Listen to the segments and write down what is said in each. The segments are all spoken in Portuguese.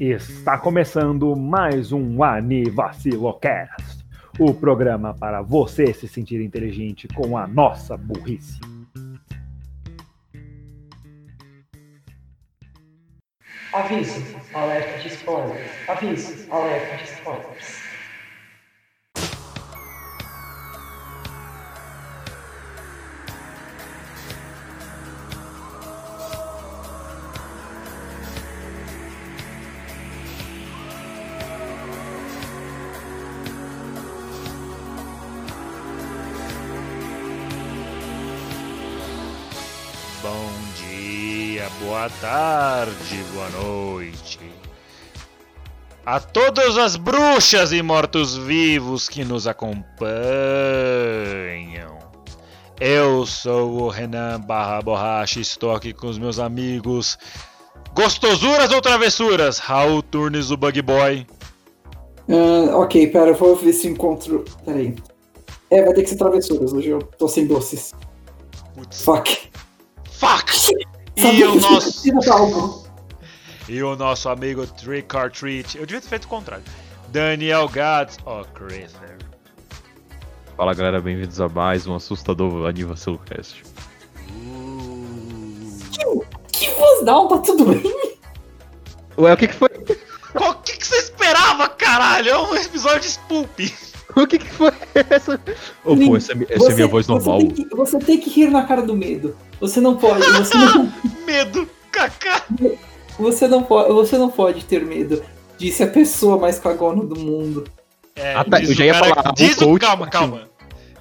Está começando mais um Anivacilocast, o programa para você se sentir inteligente com a nossa burrice. Aviso, alerta de spoilers. Aviso, alerta de spoilers. Tarde, boa noite. A todas as bruxas e mortos-vivos que nos acompanham. Eu sou o Renan Barra Borracha estou aqui com os meus amigos. Gostosuras ou travessuras? Raul Turnes, o Bug Boy. Ah, ok, pera, eu vou ver se encontro. Peraí. É, vai ter que ser travessuras, hoje eu tô sem doces. Putz, fuck! E o que nosso. E o nosso amigo Trick or Treat. Eu devia ter feito o contrário. Daniel Gats. Oh, Christopher. Fala galera, bem-vindos a mais um assustador Anivacilocast. Que voz down, tá tudo bem? Ué, o que que foi? O que, que você esperava, caralho? É um episódio de Spoop. O que que foi essa? Ô, pô, essa, é essa é minha voz normal. Você tem, que, você tem que rir na cara do medo. Você não pode. Você não, Medo, kaká. você não, pode, você não pode ter medo. Disse a pessoa mais cagona do mundo. É, Ah, tá, diz eu já o ia cara- falar, Diz o coach calma, partiu. calma.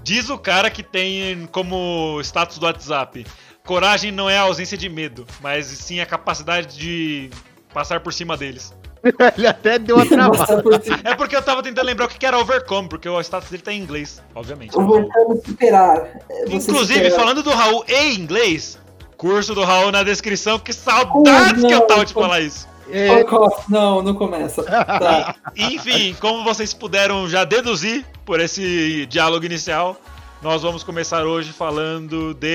Diz o cara que tem como status do WhatsApp. Coragem não é a ausência de medo, mas sim a capacidade de passar por cima deles. Ele até deu uma travada. Passar por cima. É porque eu tava tentando lembrar o que era overcome, porque o status dele tá em inglês, obviamente. Como superar. Você Inclusive, superar. falando do Raul em inglês, curso do Raul na descrição, que saudades Oh, que eu tava de falar isso. É, Oh, não, não começa. Tá. Enfim, como vocês puderam já deduzir por esse diálogo inicial, nós vamos começar hoje falando de.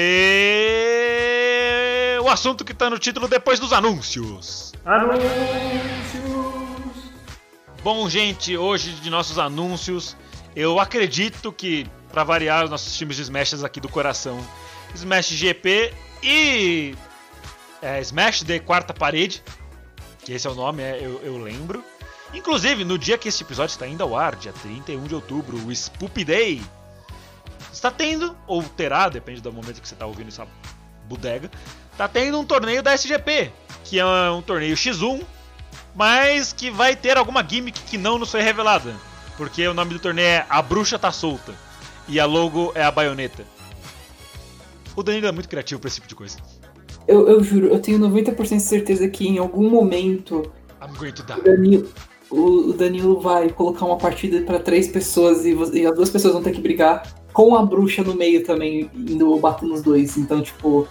O assunto que tá no título depois dos anúncios. Anúncios! Bom, gente, hoje de nossos anúncios, eu acredito que, pra variar, os nossos times de Smashes aqui do coração, Smash GP e é, Smash de Quarta Parede, que esse é o nome, é, eu, eu lembro. Inclusive, no dia que esse episódio está indo ao ar, dia 31 de outubro, o Spoop Day, está tendo, ou terá, depende do momento que você está ouvindo essa bodega, está tendo um torneio da SGP, que é um torneio X1, mas que vai ter alguma gimmick que não nos foi revelada. Porque o nome do torneio é A Bruxa Tá Solta. E a logo é a baioneta. O Danilo é muito criativo pra esse tipo de coisa. Eu, eu juro, eu tenho 90% de certeza que em algum momento I'm going to die. o Danilo, o, Danilo vai colocar uma partida pra três pessoas e, e as duas pessoas vão ter que brigar com a bruxa no meio também, indo bater nos dois. Então, tipo,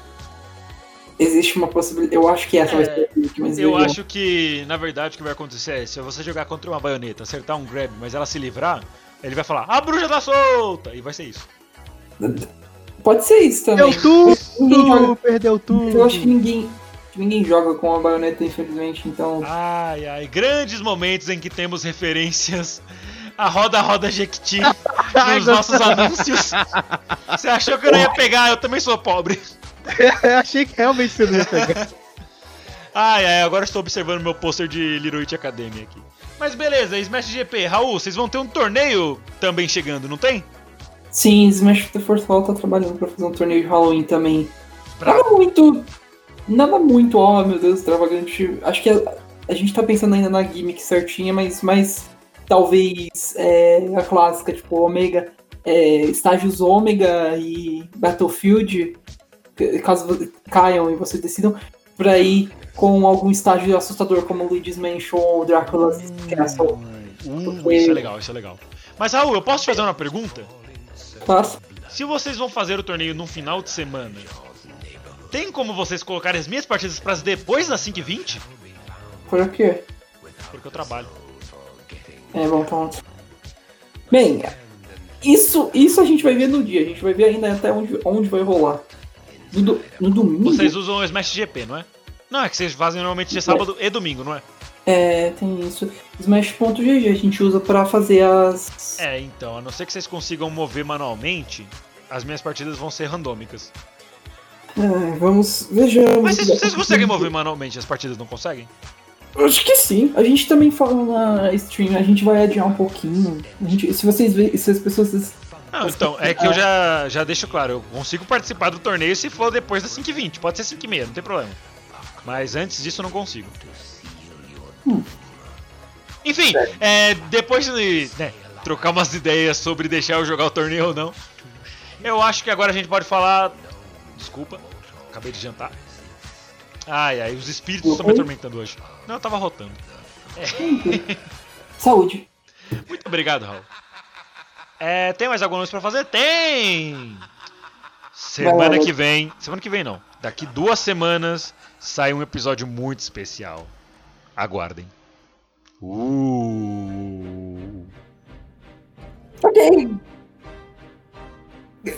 existe uma possibilidade. Eu acho que essa vai É, ser a mas Eu vejam. acho que, na verdade, o que vai acontecer é: se você jogar contra uma baioneta, acertar um grab, mas ela se livrar, ele vai falar: A bruxa tá solta! E vai ser isso. Pode ser isso também. Perdeu tudo, Ninguém joga- perdeu tudo. Eu acho que ninguém, ninguém joga com a baioneta, infelizmente, então. Ai, ai, grandes momentos em que temos referências a Roda Roda Jequiti nos nossos anúncios. Você achou que eu não ia pegar? Eu também sou pobre. Eu achei que realmente você não ia pegar. Ai, ai, agora estou observando meu pôster de Little Witch Academy aqui. Mas beleza, Smash GP. Raul, vocês vão ter um torneio também chegando, não tem? Sim, Smash The Force Fall tá trabalhando pra fazer um torneio de Halloween também. Bravo. Nada muito. Nada muito, oh meu Deus, extravagante. Acho que a, a gente tá pensando ainda na gimmick certinha, mas, mas talvez é, a clássica, tipo, Omega, é, estágios Ômega e Battlefield, caso caiam e vocês decidam, pra ir com algum estágio assustador como Luigi's Mansion ou Dracula's Castle. Hum, Porque- isso é legal, isso é legal. Mas Raul, eu posso te fazer uma pergunta? Claro. Se vocês vão fazer o torneio num final de semana, tem como vocês colocarem as minhas partidas para depois das 5h20? Por quê? Porque eu trabalho. É, bom ponto. Bem, isso, isso a gente vai ver no dia. A gente vai ver ainda até onde, onde vai rolar. No, do- no domingo? Vocês usam o Smash GP, não é? Não, é que vocês fazem normalmente de sábado e domingo, não é? É, tem isso. Smash.gg a gente usa pra fazer as. É, então, a não ser que vocês consigam mover manualmente, as minhas partidas vão ser randômicas. É, vamos. Vejamos. Mas vocês, vocês conseguem mover manualmente, as partidas não conseguem? Acho que sim. A gente também fala na stream, a gente vai adiar um pouquinho. A gente, se vocês verem, se as pessoas. Não, então, é que eu já, já deixo claro, eu consigo participar do torneio se for depois das 5h20, pode ser 5h30, não tem problema. Mas antes disso eu não consigo. Hum. Enfim, é, depois de né, trocar umas ideias sobre deixar eu jogar o torneio ou não, eu acho que agora a gente pode falar. Desculpa, acabei de jantar. Ai, ai, os espíritos estão me atormentando hoje. Não, eu tava rotando. Saúde. Muito obrigado, Raul. É, tem mais alguma coisa pra fazer? Tem! Semana que vem. Semana que vem não. Daqui duas semanas sai um episódio muito especial. Aguardem. Uh. Ok.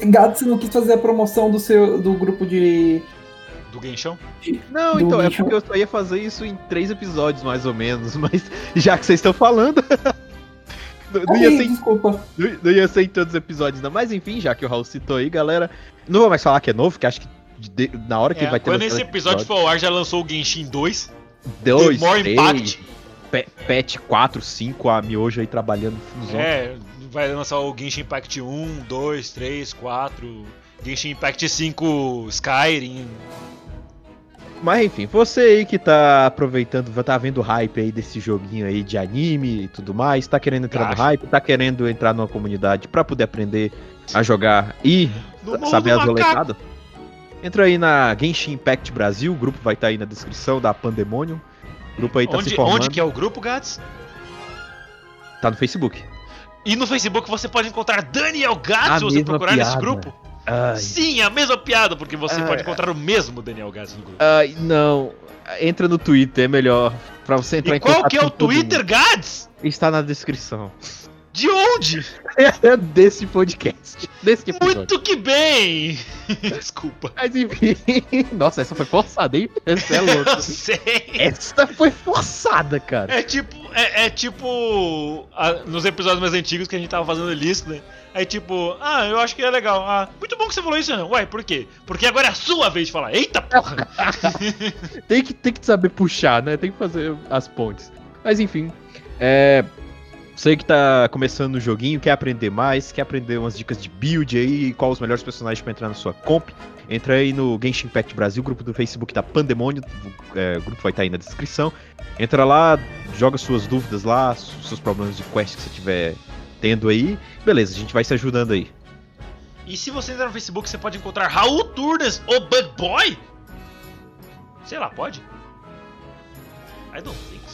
Gato, você não quis fazer a promoção do seu do grupo de. Do Genshão? Não, Do então, é lixo. porque eu só ia fazer isso em três episódios, mais ou menos, mas já que vocês estão falando. não, não ia ser em, desculpa. não- não ia ser em todos os episódios, não. Mas enfim, já que o Raul citou aí, galera. Não vou mais falar que é novo, que acho que de- na hora que É, vai ter. quando esse episódio for ao ar, já lançou o Genshin 2. dois, The More três, Impact. Pe- Pet 4, 5, a Miojo aí trabalhando fusão. É, vai lançar o Genshin Impact 1, 2, 3, 4. Genshin Impact 5 Skyrim. Mas enfim, você aí que tá aproveitando, tá vendo o hype aí desse joguinho aí de anime e tudo mais, tá querendo entrar no Gacha. hype, tá querendo entrar numa comunidade pra poder aprender a jogar e No saber do as roletadas, entra aí na Genshin Impact Brasil, o grupo vai estar aí na descrição da Pandemonium. O grupo aí tá se Onde, formando, onde que é o grupo, Gats? tá no Facebook. E no Facebook você pode encontrar Daniel Gats se você procurar nesse piada. grupo. Ai, Sim, a mesma piada, porque você Ai, pode encontrar o mesmo Daniel Gats no grupo. ai, não, entra no Twitter, é melhor. Pra você entrar E em qual que é o Twitter. Gats? Está na descrição. De onde? É desse podcast. Desse episódio. Muito que bem! Desculpa. Mas enfim. Nossa, essa foi forçada, hein? Essa é louca. Eu sei. essa foi forçada, cara. É tipo, é, é tipo a- nos episódios mais antigos que a gente tava fazendo lista, né? Aí tipo, ah, eu acho que é legal. Ah, muito bom que você falou isso, não. Ué, por quê? Porque agora é a sua vez de falar. Eita porra! Tem que, tem que saber puxar, né? Tem que fazer as pontes. Mas enfim. É. Você que tá começando o joguinho, quer aprender mais, quer aprender umas dicas de build aí, qual os melhores personagens pra entrar na sua comp, entra aí no Genshin Impact Brasil, grupo do Facebook da Pandemônio, é, o grupo vai estar aí na descrição. Entra lá, joga suas dúvidas lá, seus problemas de quest que você tiver tendo aí. Beleza, a gente vai se ajudando aí. E se você entrar no Facebook, você pode encontrar Raul Turnes, o Bug Boy? Sei lá, pode? I don't think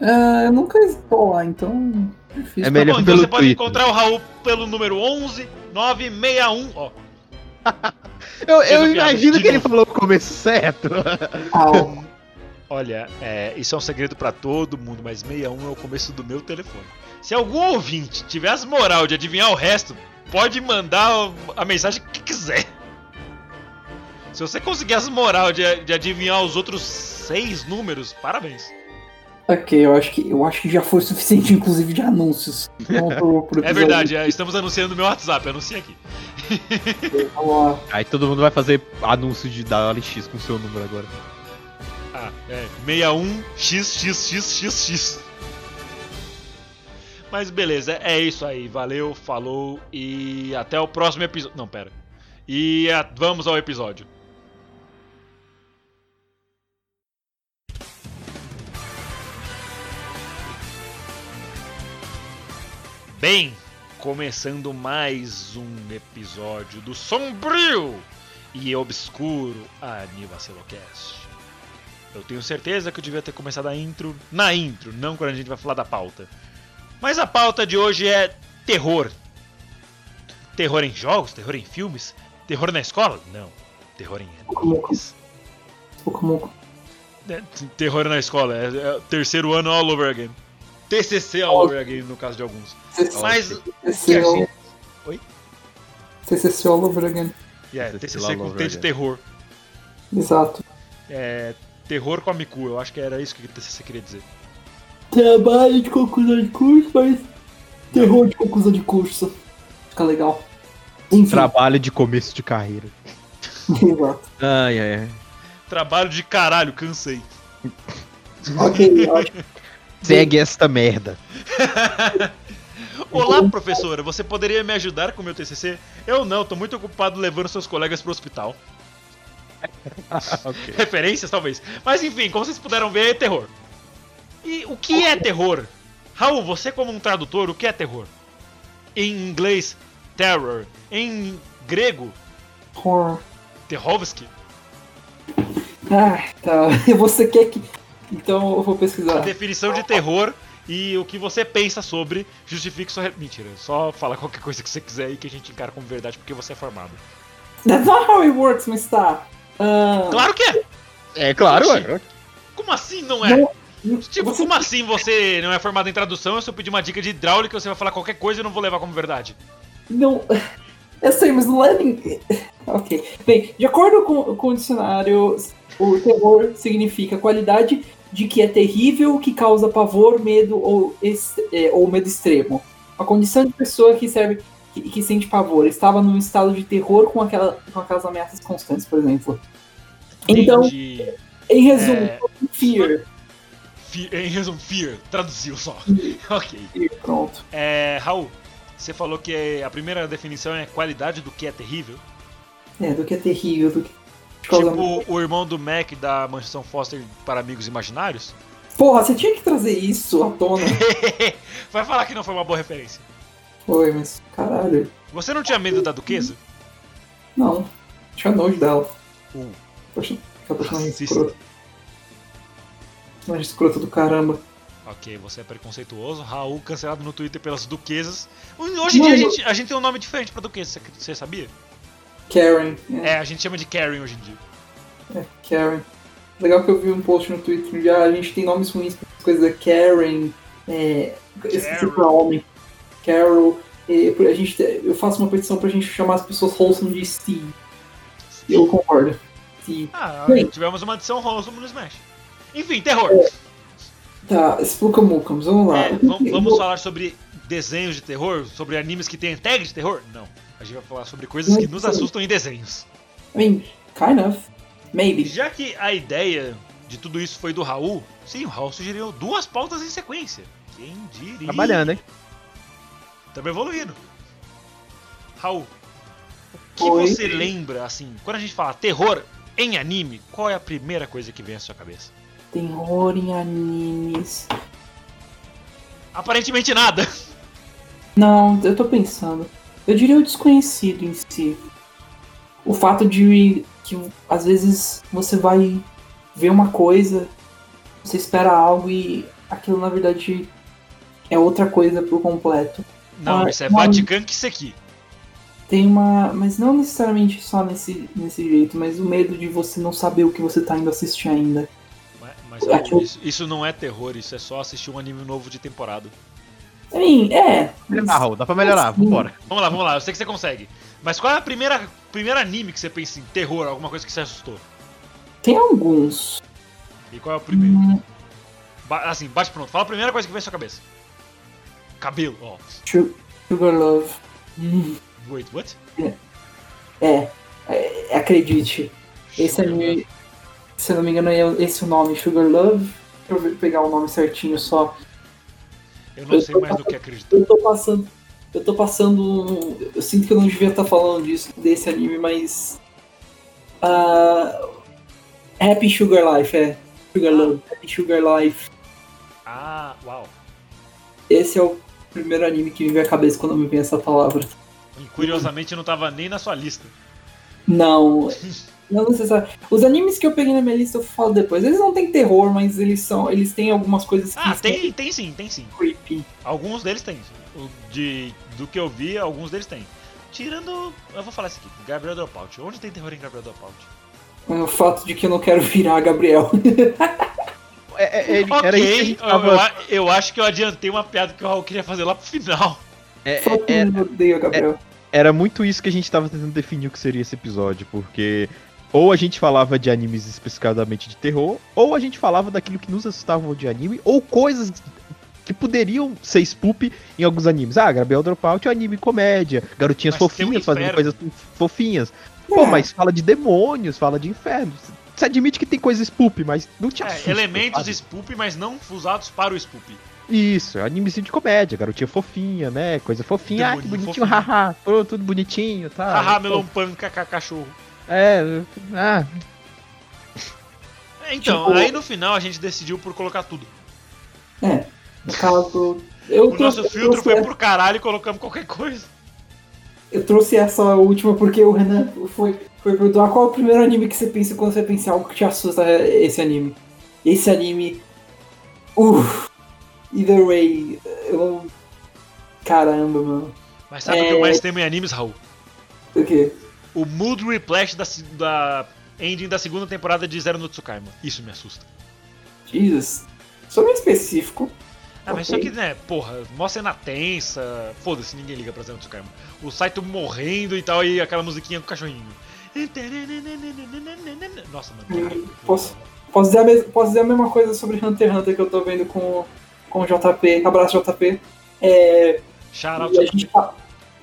É, eu nunca estou lá, então. Difícil. É melhor Bom, então pelo você pode Twitter. encontrar o Raul pelo número 11 961. Ó, Eu, eu piada imagino de que ele falou o começo certo. Au. olha, é, isso é um segredo pra todo mundo, mas 61 é o começo do meu telefone. Se algum ouvinte tiver as moral de adivinhar o resto, pode mandar a mensagem que quiser. Se você conseguir as moral de, de adivinhar os outros seis números, parabéns. Ok, eu acho, que, eu acho que já foi suficiente, inclusive, de anúncios. Vamos pro- pro É verdade, é, estamos anunciando no meu WhatsApp, anuncia aqui. Aí todo mundo vai fazer anúncio de da OLX com o seu número agora. Ah, é. 61xxxxx. Mas beleza, é isso aí. Valeu, falou e até o próximo episódio. Não, pera. E a- vamos ao episódio. Bem, começando mais um episódio do Sombrio e Obscuro Anivacilocast. Eu tenho certeza que eu devia ter começado a intro na intro, não quando a gente vai falar da pauta. Mas a pauta de hoje é terror. Terror em jogos? Terror em filmes? Terror na escola? Não. Terror em animes. É, terror na escola, é, é terceiro ano all over again. TCC all over again, no caso de alguns. Mas CCC Oi? CCC all over again. É, TCC TCC com T de terror. Exato. É, terror com a Miku, eu acho que era isso que o TCC queria dizer. Trabalho de conclusão de curso, mas terror de conclusão de curso. Fica legal. Enfim, Trabalho de começo de carreira. exato. Ai, ai, ai. Trabalho de caralho, cansei. Ok, acho Segue esta merda. Olá, professora, você poderia me ajudar com o meu TCC? Eu não, tô muito ocupado levando seus colegas pro hospital. ok. Referências, talvez. Mas enfim, como vocês puderam ver, é terror. E o que é terror? Raul, você como um tradutor, o que é terror? Em inglês, terror. Em grego, horror. terrovski. Ah, tá. Você quer que. Então eu vou pesquisar. Definição de terror e o que você pensa sobre justifique sua... re- Mentira, só fala qualquer coisa que você quiser e que a gente encara como verdade porque você é formado. That's not how it works, Mr. Ah, Claro que é! É claro, Oxi. ué. Como assim não é? não- Tipo, você- como assim você não é formado em tradução? Se eu pedir uma dica de hidráulica, você vai falar qualquer coisa e eu não vou levar como verdade. Não. Eu sei, mas não é. Ok. Bem, de acordo com, com o dicionário, o terror significa qualidade de que é terrível, que causa pavor, medo ou, é, ou medo extremo. A condição de pessoa que serve. Que, que sente pavor, estava num estado de terror com, aquela, com aquelas ameaças constantes, por exemplo. Então, Entendi. em resumo, É. fear. Fe- em resumo, fear. Traduziu só. ok. Fear, Pronto. É, Raul, você falou que a primeira definição é qualidade do que é terrível. É, do que é terrível, do que. Tipo o irmão do Mac da Mansão Foster para Amigos Imaginários. Porra, você tinha que trazer isso à tona. vai falar que não foi uma boa referência. Foi, mas caralho. Você não tinha medo da duquesa? Não. Tinha nojo dela. Uh, Poxa, Racista. escroto. Do caramba. ok, você é preconceituoso. Raul cancelado no Twitter pelas duquesas. Hoje em dia a gente, a gente tem um nome diferente pra duquesa, você sabia? Karen. É, É, a gente chama de Karen hoje em dia. é, Karen. Legal que eu vi um post no Twitter onde ah, a gente tem nomes ruins pra coisas da Karen. É, esqueci pra homem. Carol. é, a gente, te- eu faço uma petição pra gente chamar as pessoas wholesome de Steve. Eu concordo. Steve. Ah, Bem. tivemos uma adição Wholesome no Smash. Enfim, terror. Tá, explica Mukams, vamos lá. É, vamos, vamos falar sobre desenhos de terror? Sobre animes que têm tag de terror? Não. A gente vai falar sobre coisas que nos assustam em desenhos. I mean, kind of. Maybe. Já que a ideia de tudo isso foi do Raul, sim, o Raul sugeriu duas pautas em sequência. Quem diria? Trabalhando, hein? Estamos evoluindo. Raul, o que Oi. você lembra, assim, quando a gente fala terror em anime, qual é a primeira coisa que vem à sua cabeça? Terror em animes. Aparentemente nada. Não, eu tô pensando. Eu diria o desconhecido em si. O fato de que às vezes você vai ver uma coisa, você espera algo e aquilo na verdade é outra coisa por completo. Não, Ah, isso é. Vatican Kiseki. Tem uma. Mas não necessariamente só nesse, nesse jeito, mas o medo de você não saber o que você tá indo assistir ainda. Mas, mas, isso, isso não é terror, isso é só assistir um anime novo de temporada. É. Ah, Raul, dá pra melhorar, Assim. vambora. Vamos lá, vamos lá, eu sei que você consegue. Mas qual é a primeira primeiro anime que você pensa em terror, alguma coisa que você assustou? Tem alguns. E qual é o primeiro? Hum, Ba- assim, bate pronto. Fala a primeira coisa que vem à sua cabeça. Cabelo, ó. Su- Sugar Love. Hum, Wait, what? é, é, acredite. Esse anime, se eu não me engano, é esse o nome, Sugar Love. Deixa eu pegar o nome certinho só. Eu não sei mais do que acreditar. Eu tô passando. Eu tô passando. Eu sinto que eu não devia estar falando disso, desse anime, mas. ah, Happy Sugar Life, é. Sugar Love, Happy Sugar Life. Ah, uau. Esse é o primeiro anime que me vem à cabeça quando me vem essa palavra. E curiosamente não tava nem na sua lista. Não. Não necessariamente. Os animes que eu peguei na minha lista eu falo depois. Eles não têm terror, mas eles são. Eles têm algumas coisas que Ah, tem, tem sim, tem sim. creepy. Alguns deles tem. O de, do que eu vi, alguns deles tem. Tirando. Eu vou falar isso aqui. Gabriel Dropout. Onde tem terror em Gabriel Dropout? O fato de que eu não quero virar Gabriel. É, é, ele- era ok, isso eu, tava. eu a- eu acho que eu adiantei uma piada que o Raul queria fazer lá pro final. é- Só é- eu odeio a Gabriel. era muito isso que a gente tava tentando definir o que seria esse episódio, porque ou a gente falava de animes especificadamente de terror, ou a gente falava daquilo que nos assustava de anime, ou coisas que poderiam ser spoop em alguns animes. Ah, Gabriel Dropout é um anime comédia, garotinhas Mas fofinhas fazendo coisas fofinhas. Pô, É. mas fala de demônios, fala de inferno. Você admite que tem coisa spoop, mas não te É, assusta, elementos sabe? spoop, mas não usados para o spoop. Isso, é animezinho de comédia, garotinha fofinha, né? Coisa fofinha, ah, que bonitinho, haha, pô, tudo bonitinho, tá? Haha, melão pan, kaká, cachorro. É, ah, É, Então, Tipo- aí no final a gente decidiu por colocar tudo. É, no caso. Eu O nosso filtro foi pro caralho e colocamos qualquer coisa. eu trouxe essa última porque o Renan foi, foi perguntar qual é o primeiro anime que você pensa quando você pensa em algo que te assusta esse anime. Esse anime. Uff. Either way. Eu. Caramba, mano. Mas sabe o É. que eu mais temo em animes, Raul? O quê? O mood replay da, da ending da segunda temporada de Zero no Tsukaima. Isso me assusta. Jesus. Sou bem específico. Ah, mas Ok. só que, né, porra, mó cena tensa. Foda-se, ninguém liga pra Zero no Tsukaima. O Saito morrendo e tal, e aquela musiquinha com o cachorrinho. Nossa, mano. Hum, posso- Posso dizer, a mes- posso dizer a mesma coisa sobre Hunter x Hunter que eu tô vendo com, com o JP. Abraço, JP. É, Shout out E a gente.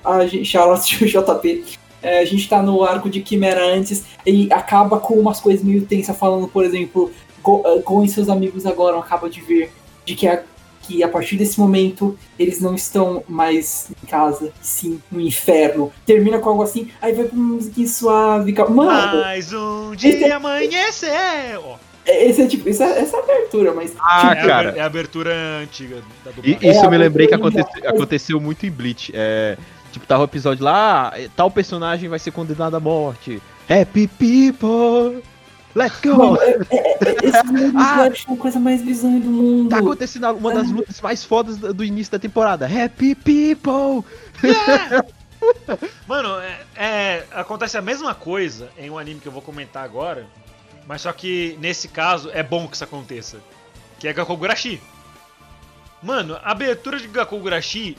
A JP. É, a gente tá no arco de Quimera antes e acaba com umas coisas meio tensas, falando, por exemplo, uh, Gon e seus amigos agora acaba de ver de que a, que a partir desse momento eles não estão mais em casa, e sim no inferno. Termina com algo assim, aí vai pra uma musiquinha suave. Mano, Mais um dia amanhecer! Ó, esse é tipo, é, essa é a abertura, mas. Ah, é, a, cara. é a abertura antiga da E- dublagem. isso É, eu me lembrei que a coisa aconte- aconteceu muito em Bleach. É, tipo, tava o episódio lá, ah, tal personagem vai ser condenado à morte. Happy people, let's go! Mano, é, é, é, esse mundo Ah. é a coisa mais bizarra do mundo. Tá acontecendo uma das lutas mais fodas do início da temporada. Happy people! Mano, é, é, acontece a mesma coisa em um anime que eu vou comentar agora, mas só que nesse caso é bom que isso aconteça, que é Gakogurashi. Mano, a abertura de Gakogurashi,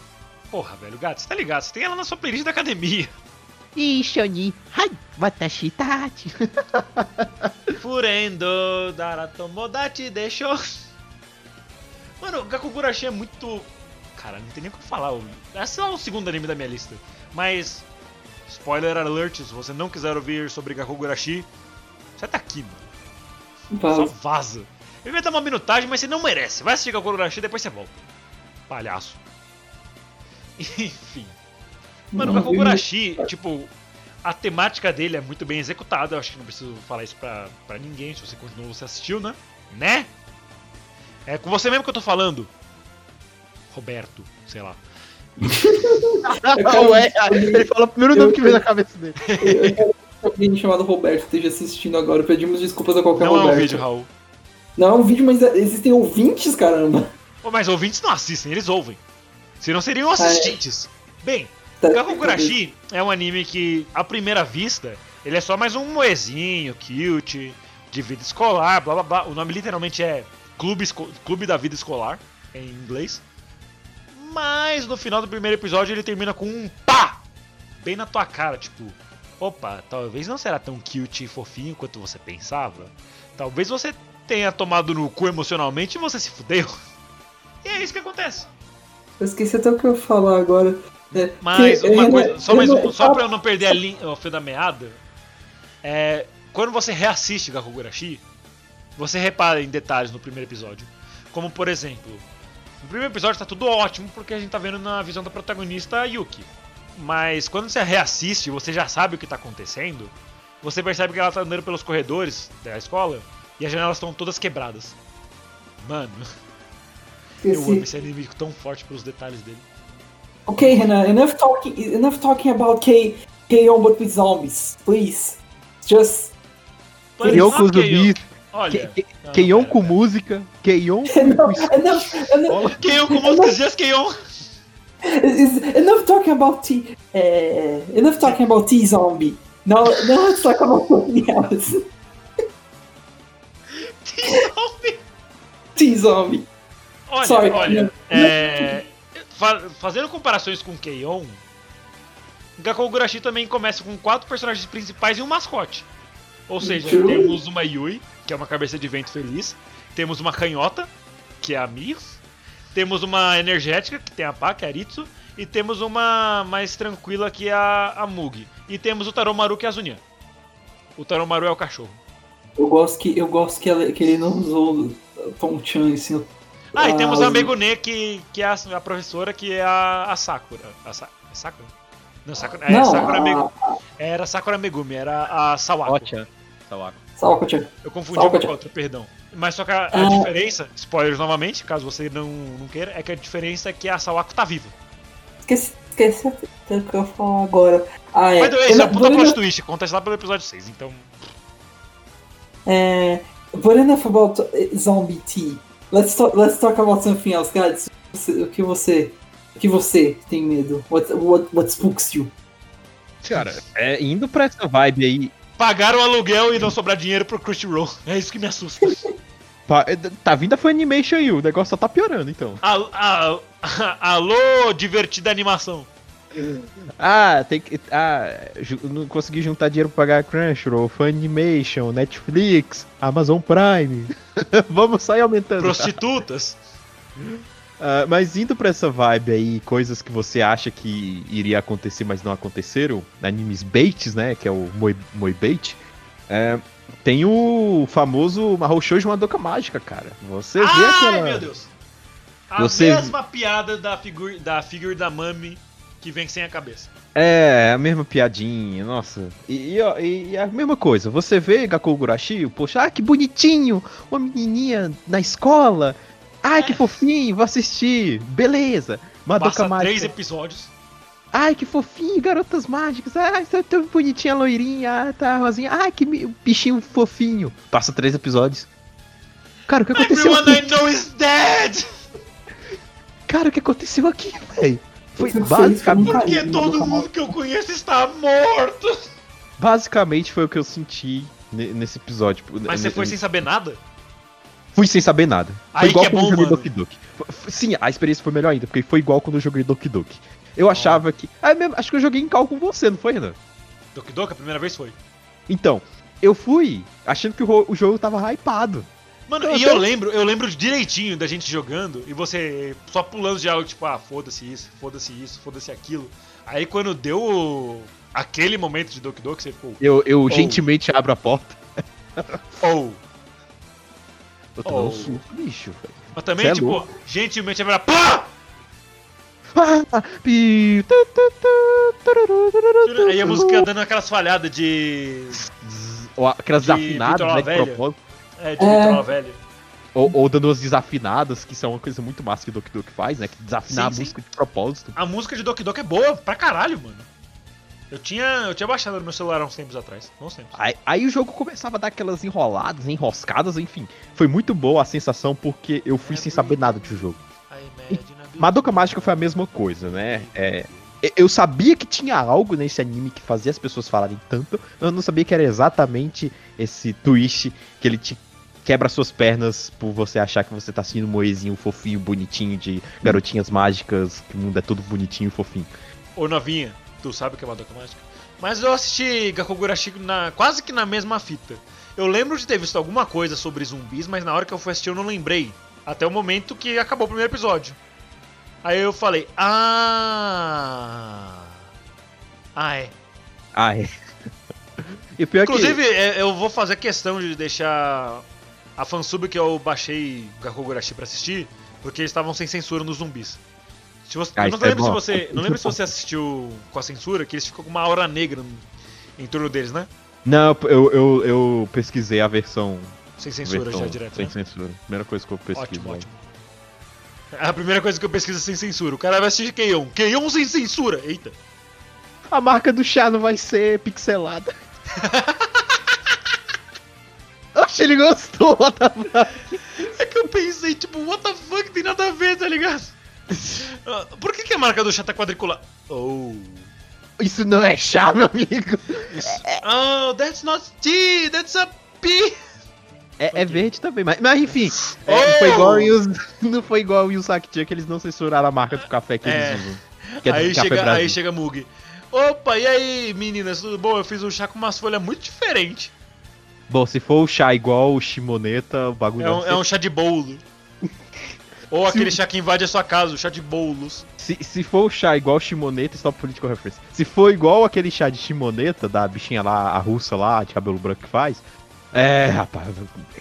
porra, velho, gato, você tá ligado? Você tem ela na sua playlist da academia. Ishoni, hai, watashi tachi. Furendo, Daratomodachi deixou. Mano, Gakugurashi é muito. Cara, não tem nem o que falar. Esse é o segundo anime da minha lista. Mas. Spoiler alert, se você não quiser ouvir sobre Gakugurashi, você tá aqui, mano. Só Vaza. vaza. Eu ia dar uma minutagem, mas você não merece. Vai assistir Gakugurashi e depois você volta. Palhaço. Enfim. Mano, o Não, Kakugurashi, tipo, a temática dele é muito bem executada. Eu acho que não preciso falar isso pra, pra ninguém. Se você continuou, você assistiu, né? Né? É com você mesmo que eu tô falando. Roberto, sei lá. Eu quero- Ué, ele fala o primeiro nome que veio na cabeça dele. Eu quero que alguém chamado Roberto esteja assistindo agora. Pedimos desculpas a qualquer não Roberto. é um vídeo, Raul. Não é um vídeo, mas existem ouvintes, caramba. Pô, mas ouvintes não assistem, eles ouvem. Senão seriam assistentes. Bem, Tá- Kakugurashi é um anime que, à primeira vista, ele é só mais um moezinho, cute, de vida escolar, blá blá blá. O nome literalmente é Clube, Esco- Clube da Vida Escolar, em inglês. Mas no final do primeiro episódio ele termina com um pá! Bem na tua cara, tipo, opa, talvez não será tão cute e fofinho quanto você pensava. Talvez você tenha tomado no cu emocionalmente e você se fudeu. E é isso que acontece. Eu esqueci até o que eu ia falar agora. É, Mas que- uma coisa, só, mais eu não- só pra eu não perder a linha, o fio da meada, é, quando você reassiste Gakugurashi, você repara em detalhes no primeiro episódio. Como por exemplo, no primeiro episódio tá tudo ótimo porque a gente tá vendo na visão da protagonista Yuki. Mas quando você reassiste, você já sabe o que tá acontecendo, você percebe que ela tá andando pelos corredores da escola e as janelas estão todas quebradas. Mano, eu amo esse anime tão forte pelos detalhes dele. Ok, Renan, enough talking, enough talking about K, K-On! but with zombies. Please. Just. Keion com Olha. Não, Keion pera, com música, Keion com Enough, enough, enough, Keion com Keion. is- enough talking about T. Uh, enough talking about T-Zombie. Now, now let's talk about something else. T-Zombie. Olha, Sorry, olha. é, fa- fazendo comparações com Keion, Gakogurashi também começa com quatro personagens principais e um mascote. Ou seja, temos uma Yui, que é uma cabeça de vento feliz. Temos uma canhota, que é a Mirs. Temos uma energética, que tem a Pá, que é a Aritsu. E temos uma mais tranquila, que é a, a Mugi. E temos o Taromaru, que é a Zunia. O Taromaru é o cachorro. Eu gosto que, eu gosto que, ela- que ele não usou o Tom Chan assim. Ah, e temos a Megune, que, que é a, a professora, que é a, a Sakura. A Sa- é Sakura? Não, Sakura, é, Não, Sakura a- Megumi. Era Sakura Megumi, era a Sawako. Ótimo. Sawako. Sawako-chan. Eu confundi Sawako-chan. com outra, perdão. Mas só que a, a Ah. diferença, spoilers novamente, caso você não, não queira, é que a diferença é que a Sawako tá viva. Esqueci, esqueci até o que eu falar agora. Ah, é. Mas isso é um puta but plot twist, acontece lá pelo episódio 6, então. É, enough about zombie tea. Let's talk, let's talk about something else, guys. O que você, o que você tem medo? What, what, what spooks you? Cara, é, indo pra essa vibe aí. Pagar o aluguel e não sobrar dinheiro pro Crunchyroll. É isso que me assusta. é, Tá vindo a Funimation aí, o negócio só tá piorando então. Al- a- alô, divertida animação. Ah, tem que. Ah, não consegui juntar dinheiro pra pagar Crunchyroll, Funimation, Netflix, Amazon Prime. Vamos sair aumentando. Prostitutas. Ah, mas indo pra essa vibe aí, coisas que você acha que iria acontecer, mas não aconteceram, animes baits, né? Que é o Moi, Moi Bait. é, tem o famoso Mahou Shoujo Madoka Mágica, cara. Você vê Ai, aquela. meu Deus. A Você- mesma piada da figura da, figure da Mami que vem sem a cabeça. É, a mesma piadinha, nossa. E, e, e- a mesma coisa, você vê Gakogurashi, poxa, ah, que bonitinho, uma menininha na escola. Ai, que fofinho, vou assistir. Beleza. Madoka Passa Mágica. três episódios. Ai, que fofinho, garotas mágicas. Ai, tá tão bonitinha, loirinha. Ah, tá, rosinha. Ai, que bichinho fofinho. Passa três episódios. Cara, o que aconteceu Everyone I aqui? know is dead! Cara, o que aconteceu aqui, velho? Foi Eu eu basicamente, Porque todo mundo que eu conheço está morto! basicamente foi o que eu senti ne- nesse episódio. tipo, Mas você foi sem saber nada? Fui sem saber nada. Foi Aí igual que é quando eu bom, joguei mano. Doki Doki. Sim, a experiência foi melhor ainda, porque foi igual quando eu joguei Doki Doki. Eu achava que. Ah, mesmo, acho que eu joguei em cal com você, não foi, Renan? Doki Doki, a primeira vez foi. Então, eu fui achando que o, o jogo tava hypado. Mano, Eu e até- eu lembro, eu lembro direitinho da gente jogando e você só pulando de algo, tipo, ah, foda-se isso, foda-se isso, foda-se aquilo. Aí quando deu aquele momento de Doki Doki, você ficou, Eu, eu Oh. gentilmente abro a porta. oh. Eu tô Oh. susto, bicho, velho. Mas também, Cê é tipo, louco. gentilmente vai pá! Ah, Aí a música dando aquelas falhadas de. Ou Aquelas de desafinadas, né? De propósito. É, de É. Velho. Ou, ou dando umas desafinadas, que são uma coisa muito massa que o Doki Doki faz, né? Que desafinar Sim, a sim. música de propósito. A música de Doki Doki é boa pra caralho, mano. Eu tinha, eu tinha baixado no meu celular há uns tempos atrás. Não tempos. Aí, aí o jogo começava a dar aquelas enroladas, enroscadas, enfim. Foi muito boa a sensação porque eu fui sem saber nada do jogo. A beautiful- Madoka Mágica foi a mesma coisa, né? É, e- eu sabia que tinha algo nesse anime que fazia as pessoas falarem tanto, eu não sabia que era exatamente esse twist que ele te quebra suas pernas por você achar que você tá sendo um moezinho fofinho, bonitinho de garotinhas mágicas, que o mundo é todo bonitinho e fofinho. Ô novinha, tu sabe o que é Madoka Mágica? Mas eu assisti Gakugurashi na, quase que na mesma fita. Eu lembro de ter visto alguma coisa sobre zumbis, mas na hora que eu fui assistir eu não lembrei. Até o momento que acabou o primeiro episódio. Aí eu falei, ah. Ah, é. Ah, é. É que- Inclusive, é, eu vou fazer questão de deixar a fansub que eu baixei Gakugurashi pra assistir, porque eles estavam sem censura nos zumbis. Se você, Ah, eu não é lembro se bom. você, não lembro é se você assistiu com a censura, que eles ficam com uma aura negra no- em torno deles, né? Não, eu, eu, eu pesquisei a versão. Sem censura versão já direto, Sem né? censura. Primeira coisa que eu pesquiso. Ótimo, ótimo. É a primeira coisa que eu pesquiso é sem censura. O cara vai assistir Keion. Keion sem censura! Eita! A marca do chá não vai ser pixelada. Ele gostou, fuck? É que eu pensei, tipo, what the fuck, tem nada a ver, tá ligado? Ah, Por que, que a marca do chá tá quadriculada? Oh. Isso não é chá, meu amigo. Oh, that's not tea, that's a pea. É, é verde também, mas, mas enfim. é, Oh! não, foi igual em Yu- não foi igual em Yusaki que eles não censuraram a marca do café que É. eles usam. Que é aí, chega, Brasil. aí chega Mug. Opa, e aí, meninas, tudo bom? Eu fiz um chá com umas folhas muito diferentes. Bom, se for o chá igual o Shimoneta, o bagulho É um, deve é um chá de bolo. Ou aquele chá que invade a sua casa, o chá de bolos. Se, se for o chá igual o Shimoneta, stop political reference. Se for igual aquele chá de Shimoneta, da bichinha lá, a russa lá, de cabelo branco que faz, é, rapaz,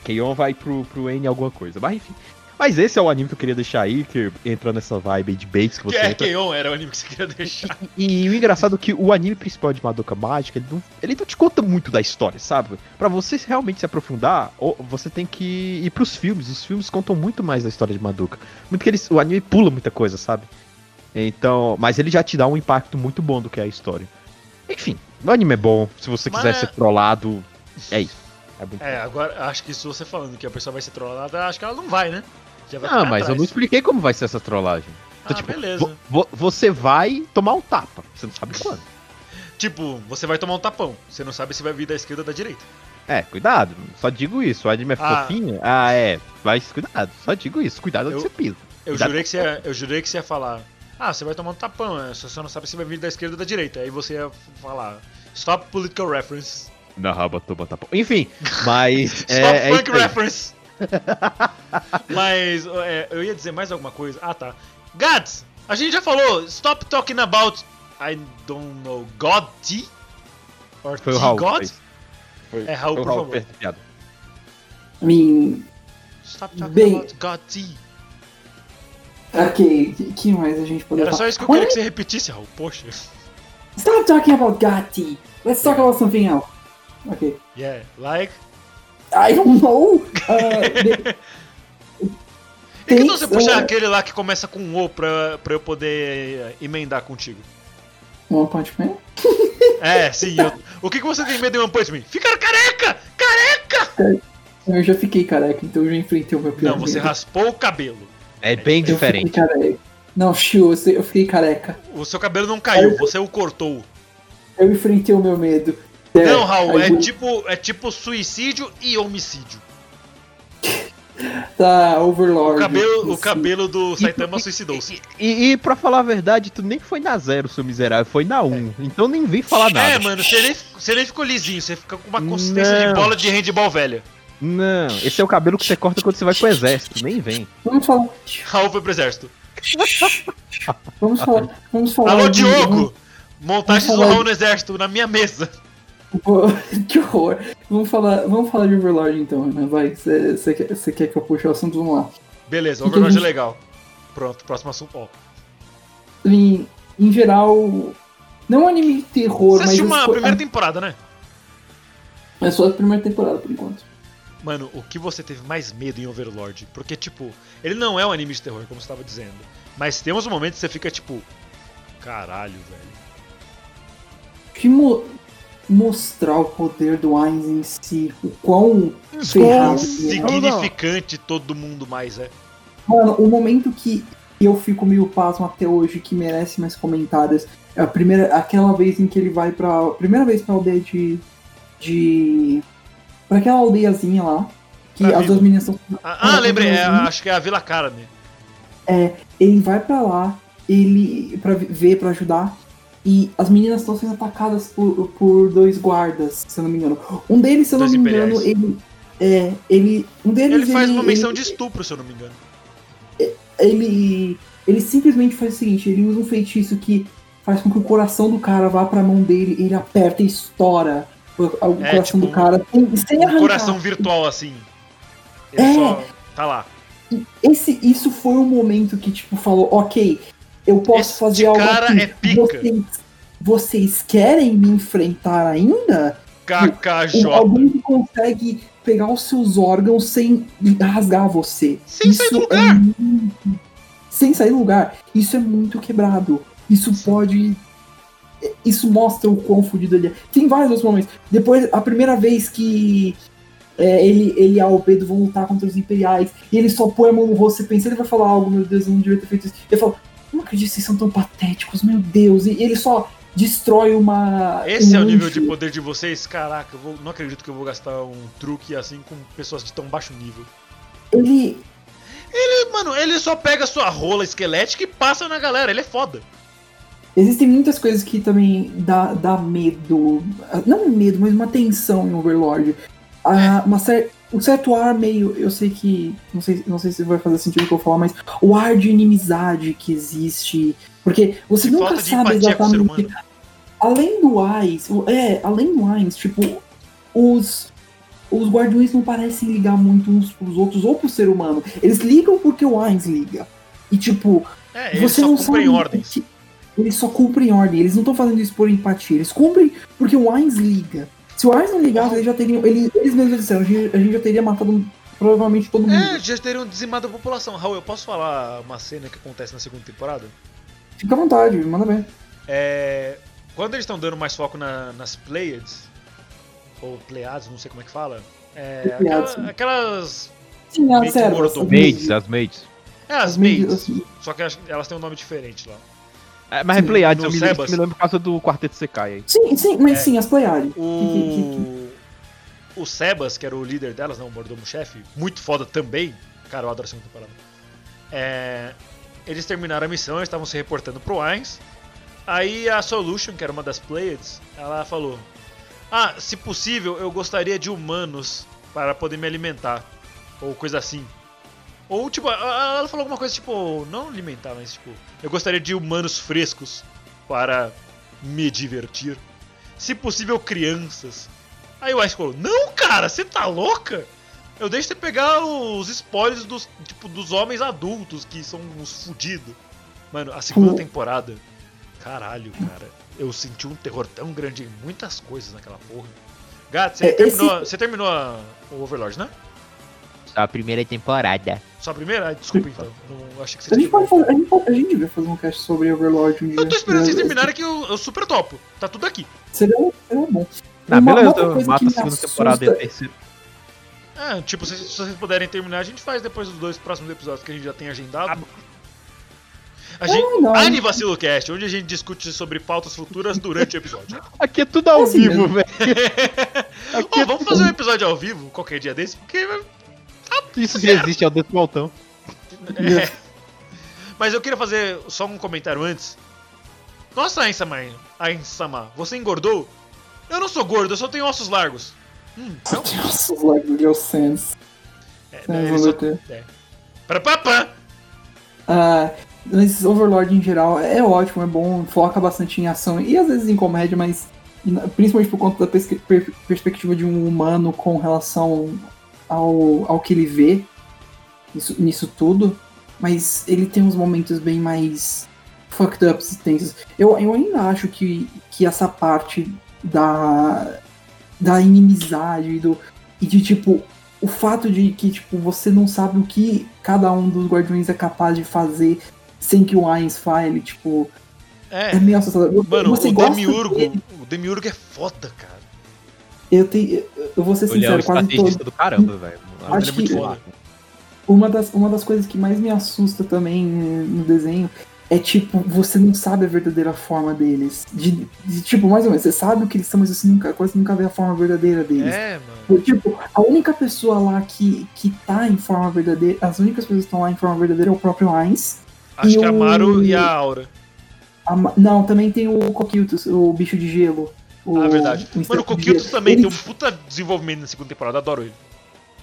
Keion vai pro, pro N alguma coisa. Mas enfim. Mas esse é o anime que eu queria deixar aí, que entra nessa vibe aí de baits que Que você é entra. Keion, era o anime que você queria deixar. E, e o engraçado é que o anime principal de Madoka Mágica, ele não, ele não te conta muito da história, sabe? Pra você realmente se aprofundar, ou você tem que ir pros filmes. Os filmes contam muito mais da história de Madoka. Muito que eles, o anime pula muita coisa, sabe? Então, mas ele já te dá um impacto muito bom do que é a história. Enfim, o anime é bom. Se você Mas quiser ser trollado, é isso. É É, agora acho que se você falando que a pessoa vai ser trollada, acho que ela não vai, né? Ah, mas eu não expliquei como vai ser essa trollagem. Ah, Então, tipo, beleza. vo- vo- você vai tomar um tapa. Você não sabe quando. Tipo, você vai tomar um tapão. Você não sabe se vai vir da esquerda ou da direita. É, cuidado. Só digo isso. O anime é Ah. fofinho. Ah, é. Mas cuidado. Só digo isso. Cuidado onde Eu- você pisa. Eu Cuidado jurei, que você ia, eu jurei que você ia falar. Ah, você vai tomar um tapão, né? Você só não sabe se vai vir da esquerda ou da direita. Aí você ia falar. Stop political reference. Na raba toma tapão. Enfim, mas. Stop é, é isso aí. reference. Mas é, eu ia dizer mais alguma coisa. Ah, tá. Gads, a gente já falou. Stop talking about. I don't know. God T? Or Foi o T Raul. God? fez. Foi, É, Raul, foi o por Raul favor. Stop talking Bem- about God T. ok, que, que mais a gente pode Era falar? só isso que eu queria que você repetisse, Raul. Poxa. Stop talking about Gatti. Let's talk about something else. Ok. Yeah, like. I don't know. Uh, E que você puxar é- aquele lá que começa com um O pra, pra eu poder eh, emendar contigo? One Punch Man? É, sim. eu- o que, que você tem medo em One Punch Man? Ficar careca! Careca! Eu já fiquei careca, então eu já enfrentei o meu pior Não, você medo. raspou o cabelo. É bem Eu diferente. Não, Shio, eu eu fiquei careca. O seu cabelo não caiu, você o cortou. Eu enfrentei o meu medo. É, Não, Raul, é aí- tipo, é tipo suicídio e homicídio. Tá, Overlord. O cabelo, o cabelo do Saitama suicidou-se. E, e pra falar a verdade, tu nem foi na zero, seu miserável, foi na um. Então nem vem falar nada. É, mano, você nem, você nem ficou lisinho, você fica com uma consistência de Não. bola de handball velha. Não, esse é o cabelo que você corta quando você vai pro exército, nem vem. Vamos falar. Raul foi pro exército. Vamos falar. Vamos falar. Alô, de- Diogo! Montagens do Raul no exérito, na minha mesa. Que horror. Vamos falar, vamos falar de Overlord então, né? Vai. Você quer, cê quer que eu puxe o assunto? Vamos lá. Beleza, Overlord é gente- legal. Pronto, próximo assunto. Ó. Em, em geral. Não um anime de terror, Você mas. assistiu as uma co- primeira temporada, né? É só a primeira temporada, por enquanto. Mano, o que você teve mais medo em Overlord? Porque, tipo, ele não é um anime de terror, como você tava dizendo. Mas tem uns momentos que você fica, tipo, caralho, velho. Que mo- mostrar o poder do Ainz em si, o quão ferrado ele é. Significante todo mundo mais é. Mano, o momento que eu fico meio pasmo até hoje, que merece mais comentários, é a primeira, aquela vez em que ele vai pra. Primeira vez pra aldeia de. de. pra aquela aldeiazinha lá. Que Pra as Vila. duas meninas estão. Ah, ah, É, lembrei, é, acho que é a Vila Carne. Ele vai pra lá, ele. pra ver, pra ajudar. E as meninas estão sendo atacadas por, por dois guardas, se eu não me engano. Um deles, se eu não Dois me engano, imperiais. ele. É, ele. Um deles. Ele faz uma ele- menção de estupro, se eu não me engano. ele ele simplesmente faz o seguinte, ele usa um feitiço que faz com que o coração do cara vá pra mão dele, ele aperta e estoura o, o É, coração tipo, do cara sem, sem Um arrancar. coração virtual, assim. Ele É. só tá lá. Esse, isso foi um momento que, tipo, falou, ok, eu posso Esse fazer algo cara aqui. é pica. Vocês, vocês querem me enfrentar ainda? KKJ. Alguém que consegue pegar os seus órgãos sem rasgar você. Sem sair do é lugar. muito- sem sair do lugar. Isso é muito quebrado. Isso pode. Isso mostra o quão fodido ele é. Tem vários outros momentos. Depois, a primeira vez que é, ele, ele e a Albedo vão lutar contra os Imperiais, e ele só põe a mão no rosto, você pensa, ele vai falar algo, meu Deus, eu não devia ter feito isso. Ele fala, não acredito, vocês são tão patéticos, meu Deus. E ele só destrói uma. Esse um é o nível de poder de vocês? Caraca, eu vou- não acredito que eu vou gastar um truque assim com pessoas de tão baixo nível. Ele. Ele, mano, ele só pega sua rola esquelética e passa na galera, ele é foda. Existem muitas coisas que também dá, dá medo. Não medo, mas uma tensão em Overlord. Ah, uma cer um certo ar meio. Eu sei que. Não sei, não sei se vai fazer sentido o que eu falar, mas o ar de inimizade que existe. Porque você De nunca sabe exatamente. Além do Ais, é, além do Ais, tipo, os. Os guardiões não parecem ligar muito uns pros outros ou pro ser humano. Eles ligam porque o Ainz liga. E tipo, É, eles você só não cumprem sabe ordens. que- eles só cumprem ordem, eles não estão fazendo isso por empatia, eles cumprem porque o Ainz liga. Se o não ligasse, eles já teriam. Eles, eles mesmos disseram, a gente, a gente já teria matado provavelmente todo mundo. É, já teriam dizimado a população. Raul, eu posso falar uma cena que acontece na segunda temporada? Fica à vontade, manda ver. É, quando eles estão dando mais foco na- nas Pleiades, ou Pleiades, não sei como é que fala, é, Pleiades. aquela- aquelas. Sim, Meio a que sério. mordomo. Mates, as mates. É, as As maids, Maids. assim. Só que elas- elas têm um nome diferente lá. É, mas Sim, é Pleiades, no eu me, Sebas. me lembro por causa do Quarteto Sekai aí. Sim, sim, mas É. sim, as Pleiades. O. O Sebas, que era o líder delas, não, o mordomo-chefe, muito foda também. Cara, eu adoro a segunda temporada. É, eles terminaram a missão, eles estavam se reportando pro Ainz. Aí a Solution, que era uma das Pleiades, ela falou: Ah, se possível, eu gostaria de humanos para poder me alimentar. Ou coisa assim. Ou tipo, ela falou alguma coisa tipo, não alimentar, mas tipo, eu gostaria de humanos frescos para me divertir. Se possível, crianças. Aí o Ice falou: Não, cara, você tá louca? Eu deixo você pegar os spoilers dos, tipo, dos homens adultos que são uns fudidos. Mano, a segunda temporada, caralho, cara, eu senti um terror tão grande em muitas coisas naquela porra. Gato, você É, terminou, você terminou a- o Overlord, né? A primeira temporada. Sua primeira? Ah, Desculpa então. Não, achei que você A gente, pode fazer, a, gente pode- a gente devia fazer um cast sobre Overlord um dia. Eu tô esperando vocês É, terminarem que eu, eu super topo. Tá tudo aqui. Seria, seria bom. Ah, Uma- beleza, outra coisa mata que a segunda assusta- temporada e a terceira. É, tipo, se, se vocês puderem terminar, a gente faz depois dos dois próximos episódios que a gente já tem agendado. A gente, Ah, não. Ani Vacilo Cast, onde a gente discute sobre pautas futuras durante o episódio. Aqui é tudo ao assim vivo, velho. É vamos fazer um episódio ao vivo qualquer dia desse, porque. Isso já existe, é o Death Maltão. é. Mas eu queria fazer só um comentário antes. Nossa, Ainsama, Ainsama, você engordou? Eu não sou gordo, eu só tenho ossos largos. Hum, então. Nossa, os like do Real Sense. É, ele só... É. Pra papá! Ah, mas Overlord em geral é ótimo, é bom, foca bastante em ação e às vezes em comédia, mas principalmente por conta da perspectiva de um humano com relação ao, ao que ele vê nisso, nisso tudo. Mas ele tem uns momentos bem mais fucked ups e tensos. Eu, eu ainda acho que, que essa parte da, da inimizade e do, e de tipo o fato de que tipo você não sabe o que cada um dos guardiões é capaz de fazer sem que o Ainz fale, tipo, É, é meio assustador. mano, você o Demiurgo. dele? O Demiurgo é foda, cara. Eu tenho, eu vou ser é sincero, quase todo, do caramba, velho. Acho é que- foda. uma das uma das coisas que mais me assusta também eh, no desenho é tipo, você não sabe a verdadeira forma deles. De, de, tipo, mais ou menos, você sabe o que eles são, mas você nunca, quase nunca vê a forma verdadeira deles. É, mano. Tipo, a única pessoa lá que, que tá em forma verdadeira, as únicas pessoas que estão lá em forma verdadeira é o próprio Ainz. Acho E que a o- Maru e a Aura. A não, também tem o Coquiltus, o bicho de gelo. O, Ah, verdade. o Mano, o gelo. também ele, tem um puta desenvolvimento na segunda temporada, adoro ele.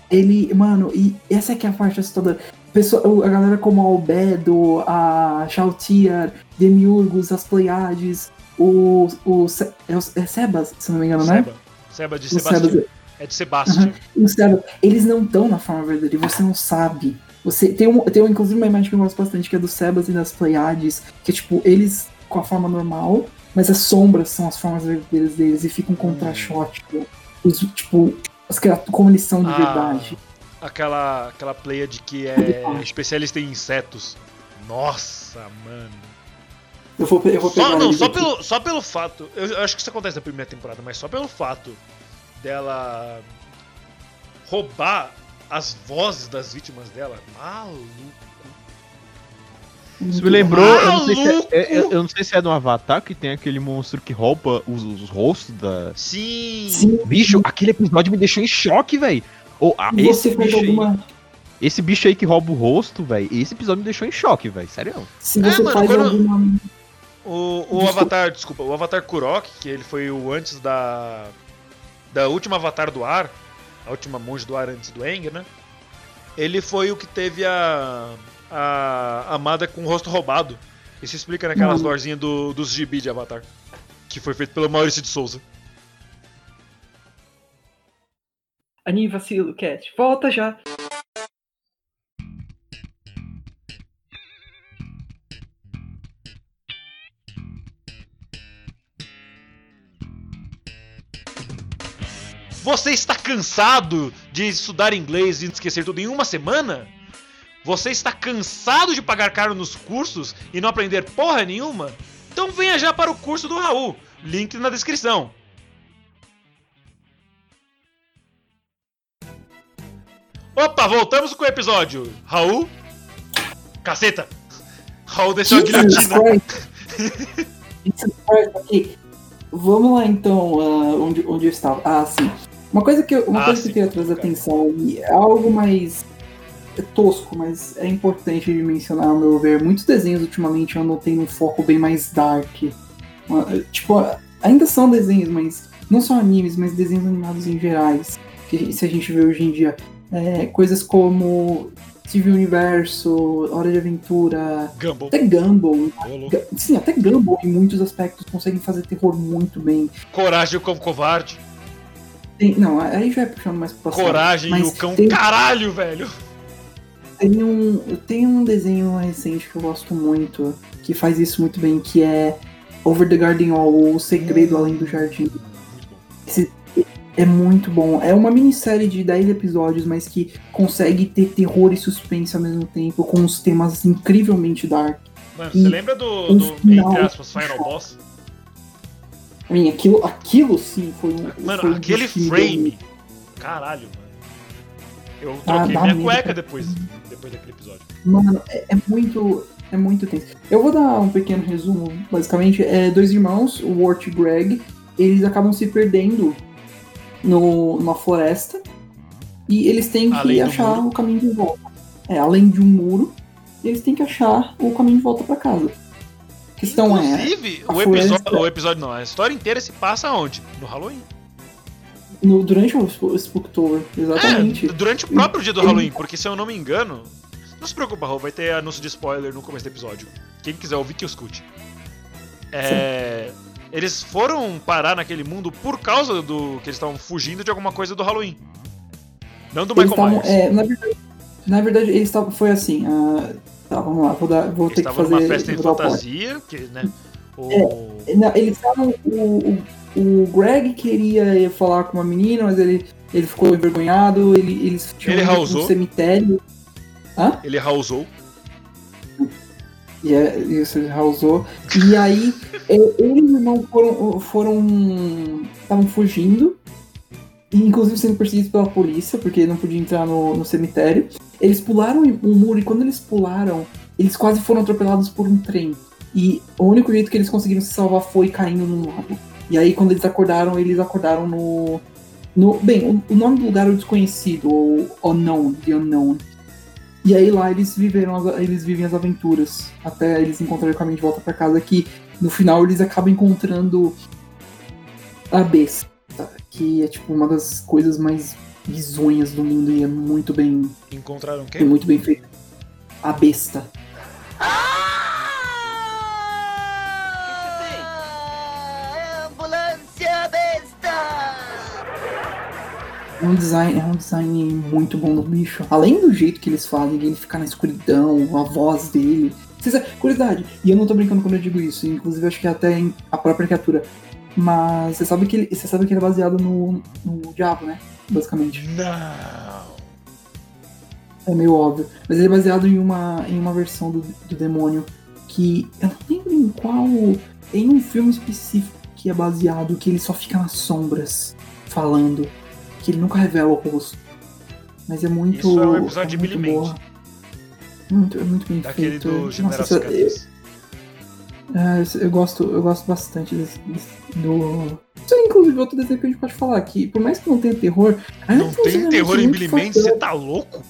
ele, mano, e essa é que é a parte assustadora. Pessoa, a galera como a Albedo, a Shautiar, Demiurgos, as Pleiades, o. o, é, o é Sebas, se não me engano, né? Seba. Seba de Sebastião. Sebas, É de Sebastião. o Sebas, eles não estão na forma verdadeira, você não sabe. Você tem, um, tem um, inclusive uma imagem que eu gosto bastante, que é do Sebas e das Pleiades, que é tipo, eles com a forma normal, mas as sombras são as formas verdadeiras deles, e fica um contra-shot. Tipo, os, tipo, as criaturas, como eles são de Ah, verdade. Aquela, aquela player de que é especialista em insetos. Nossa, mano. Eu vou, eu vou pegar Só, não, só, aqui. pelo, só pelo fato. Eu, eu acho que isso acontece na primeira temporada, mas só pelo fato dela roubar as vozes das vítimas dela. Maluco. Isso me lembrou. Eu não, sei se Maluco! é, é- eu não sei se é no Avatar que tem aquele monstro que rouba os, os rostos da. Sim. Sim, Bicho, aquele episódio me deixou em choque, velho. Ou ah, esse bicho aí. alguma. Esse bicho aí que rouba o rosto, velho. Esse episódio me deixou em choque, velho. Sério. Se É, você mano, faz quando- alguma. O, o Desculpa. Avatar, desculpa, o Avatar Kurok, que ele foi o antes da. Da última Avatar do Ar, a última monge do ar antes do Aang, né? Ele foi o que teve a. A amada com o rosto roubado. Isso explica naquelas Hum. lorezinhas do, dos gibi de Avatar. Que foi feito pelo Maurício de Souza. Ani Vacilo Cat, volta já. Você está cansado de estudar inglês e esquecer tudo em uma semana? Você está cansado de pagar caro nos cursos e não aprender porra nenhuma? Então venha já para o curso do Raul. Link na descrição. Opa, voltamos com o episódio. Raul? Caceta! Raul deixou a Jesus guilhotina. Vamos lá então, ah, onde, onde eu estava. Ah, sim. Uma coisa que eu, uma Ah, coisa sim. que eu queria trazer atenção e é algo mais tosco, mas é importante de mencionar, ao meu ver. Muitos desenhos ultimamente eu notei um foco bem mais dark. Ah, Tipo, ainda são desenhos, mas não só animes, mas desenhos animados em gerais. Que se a gente vê hoje em dia, é, coisas como Steven Universo, Hora de Aventura, Gumball. até Gumball, Sim, até Gumball em muitos aspectos conseguem fazer terror muito bem. Coragem como covarde. Tem- não, aí já é puxando mais passado. Coragem e o cão. tem- Caralho, velho. Tem um, tem um desenho recente que eu gosto muito, que faz isso muito bem, que é Over the Garden Wall, ou O Segredo Além do Jardim. Esse é muito bom. É uma minissérie de 10 episódios, mas que consegue ter terror e suspense ao mesmo tempo, com uns temas incrivelmente dark. Mano, E você lembra do, do final- entre aspas, Final Boss? Aquilo, aquilo sim foi um. Mano, foi um aquele frame. Caralho, mano. Eu troquei dá minha medo, cueca depois, depois daquele episódio. Mano, é, é muito. É muito tenso. Eu vou dar um pequeno resumo, basicamente. É dois irmãos, o Wart e o Greg, eles acabam se perdendo no, numa floresta. E eles têm que Além achar o caminho de volta. É, além de um muro, eles têm que achar o caminho de volta pra casa. A questão é. Inclusive, o episódio, floresta- o episódio não, a história inteira se passa onde? No Halloween. No, durante o Sp- Spooktober, exatamente. É, durante o próprio dia do Halloween, porque se eu não me engano. Não se preocupa, Raul, vai ter anúncio de spoiler no começo do episódio. Quem quiser ouvir que escute. É, eles foram parar naquele mundo por causa do que eles estavam fugindo de alguma coisa do Halloween. Não do Eles Michael estavam. Myers. É, na, verdade, na verdade, eles estavam. Foi assim. ah, tá, vamos lá, vou, dar, vou Eles ter que estavam fazer. numa festa em fantasia, que, né? O... Não, eles estavam. O, o, o Greg queria falar com uma menina, mas ele, ele ficou envergonhado. Ele, eles tinham Ele um cemitério. Hã? Ele housou. E é, isso ele housou. E aí, é, ele e o irmão foram. foram estavam fugindo. e, Inclusive sendo perseguidos pela polícia, porque não podia entrar no, no cemitério. Eles pularam um muro e quando eles pularam, eles quase foram atropelados por um trem. E o único jeito que eles conseguiram se salvar foi caindo num lago. E aí, quando eles acordaram, eles acordaram no. no bem, o, o nome do lugar é o desconhecido, ou Unknown, The Unknown. E aí lá eles viveram, as- eles vivem as aventuras, até eles encontrarem o caminho de volta pra casa, que no final eles acabam encontrando a besta, que é tipo uma das coisas mais bizonhas do mundo e é muito bem, Encontraram é quem? muito bem feito. A besta. Ambulância um design, é um design muito bom do bicho. Além do jeito que eles fazem, ele ficar na escuridão, a voz dele. Curiosidade, e eu não tô brincando quando eu digo isso, inclusive acho que é até em a própria criatura. Mas você sabe que ele, você sabe que ele é baseado no, no diabo, né? Basicamente. Não. É meio óbvio. Mas ele é baseado em uma, em uma versão do, do demônio que eu não lembro em qual. Em um filme específico que é baseado, que ele só fica nas sombras falando. Que ele nunca revela o rosto. Mas é muito. Isso é um episódio de muito Billy. Mandy. Muito, é muito bem Daquele feito. do General Nossa, eu, é, eu gosto, eu gosto bastante desse, desse- do. Isso é inclusive outro desenho que a gente pode falar aqui. Por mais que não tenha terror. Não tem elementos terror em Billy Mandy? Você tá louco?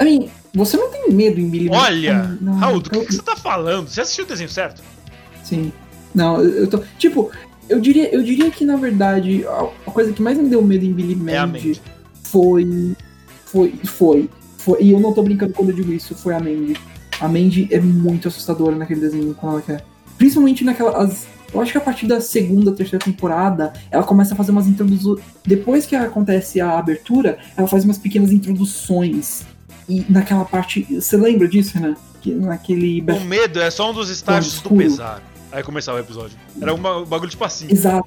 I mean, você não tem medo em Billy Mandy? Olha, Ah, não, Raul, do que, eu- que você tá falando? Você assistiu o desenho certo? Sim. Não, eu eu tô. Tipo, eu diria, eu diria que na verdade a coisa que mais me deu medo em Billy É Mandy Mandy. foi. Foi. Foi. Foi. E eu não tô brincando quando eu digo isso, foi a Mandy. A Mandy é muito assustadora naquele desenho quando ela quer. Principalmente naquelas. Eu acho que a partir da segunda, terceira temporada, ela começa a fazer umas introduções. Depois que acontece a abertura, ela faz umas pequenas introduções. E naquela parte. Você lembra disso, né? Que, naquele. O medo é só um dos estágios do pesar. Aí começava o episódio. Era um ba- bagulho tipo assim. Exato.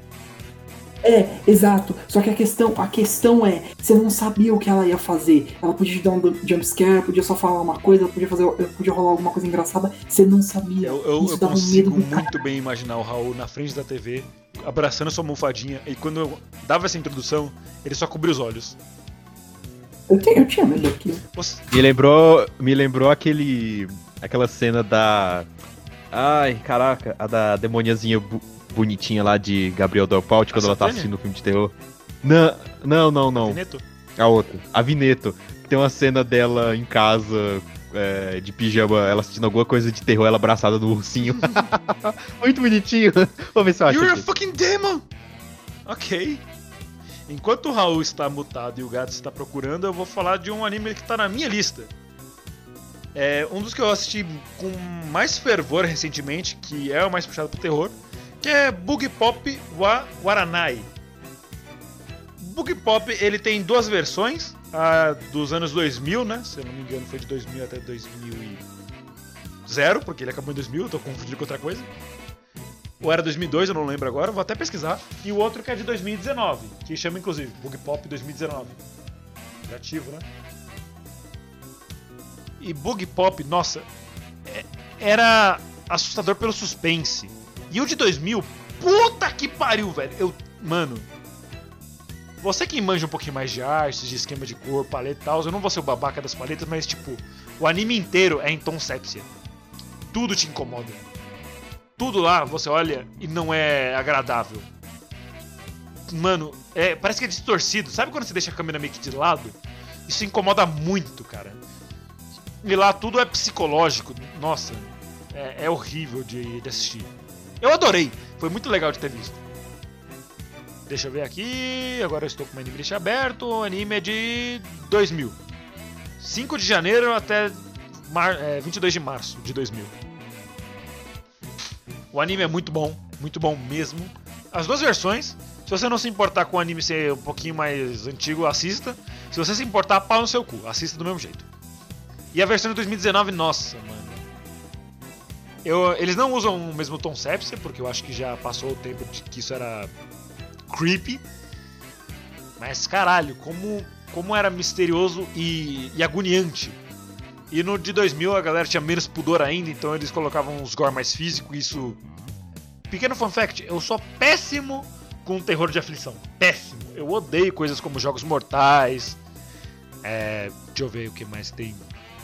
É, exato. Só que a questão, a questão é, você não sabia o que ela ia fazer. Ela podia te dar um jumpscare, podia só falar uma coisa, podia fazer, podia rolar alguma coisa engraçada. Você não sabia. Eu, eu, eu um consigo medo do cara. muito bem imaginar o Raul na frente da TV, abraçando sua almofadinha, e quando eu dava essa introdução, ele só cobria os olhos. Eu, tinha- eu tinha medo daquilo. Você- Me lembrou, me lembrou aquele, aquela cena da, ai, caraca, a da demoniazinha bu- bonitinha lá de Gabriel Del Paute quando ela tá assistindo o filme de terror. Não, não, não, não. Neto? A outra, a Vineto. Tem uma cena dela em casa, é, de pijama, ela assistindo alguma coisa de terror, ela abraçada no ursinho. Muito bonitinho. Vou ver se eu acho You're a fucking demon! Ok. Enquanto o Raul está mutado e o gato está procurando, eu vou falar de um anime que está na minha lista. É um dos que eu assisti com mais fervor recentemente, que é o mais puxado pro terror, que é Bug Pop wa Waranai. Bug Pop ele tem duas versões, a dos anos 2000, né? Se eu não me engano, foi de 2000 até 2000 porque ele acabou em 2000, eu tô confundindo com outra coisa. Ou era 2002, eu não lembro agora, vou até pesquisar. E o outro que é de 2019, que chama inclusive Bug Pop 2019. Criativo, né? E Bug Pop, nossa, é- era assustador pelo suspense. E o de 2000, puta que pariu, velho. Eu, mano, você que manja um pouquinho mais de arte, de esquema de cor, paleta e tal, eu não vou ser o babaca das paletas, mas tipo, o anime inteiro é em tom sépia. Tudo te incomoda. Tudo lá você olha e não é agradável. Mano, é, parece que é distorcido. Sabe quando você deixa a câmera meio que de lado? Isso incomoda muito, cara. E lá tudo é psicológico. Nossa, é, é horrível de, de assistir. Eu adorei. Foi muito legal de ter visto. Deixa eu ver aqui. Agora eu estou com o anime list aberto. O anime é de 2000. 5 de janeiro até mar, é, 22 de março de 2000. O anime é muito bom, muito bom mesmo. As duas versões. Se você não se importar com o anime ser um pouquinho mais antigo, assista. Se você se importar, pau no seu cu, assista do mesmo jeito. E a versão de 2019, nossa, mano. Eu, eles não usam o mesmo tom sépia, porque eu acho que já passou o tempo de que isso era creepy. Mas caralho, como, como era misterioso e, e agoniante. E no de 2000 a galera tinha menos pudor ainda, então eles colocavam uns gore mais físico e isso. Pequeno fun fact, eu sou péssimo com terror de aflição. Péssimo. Eu odeio coisas como jogos mortais. É. Deixa eu ver o que mais tem.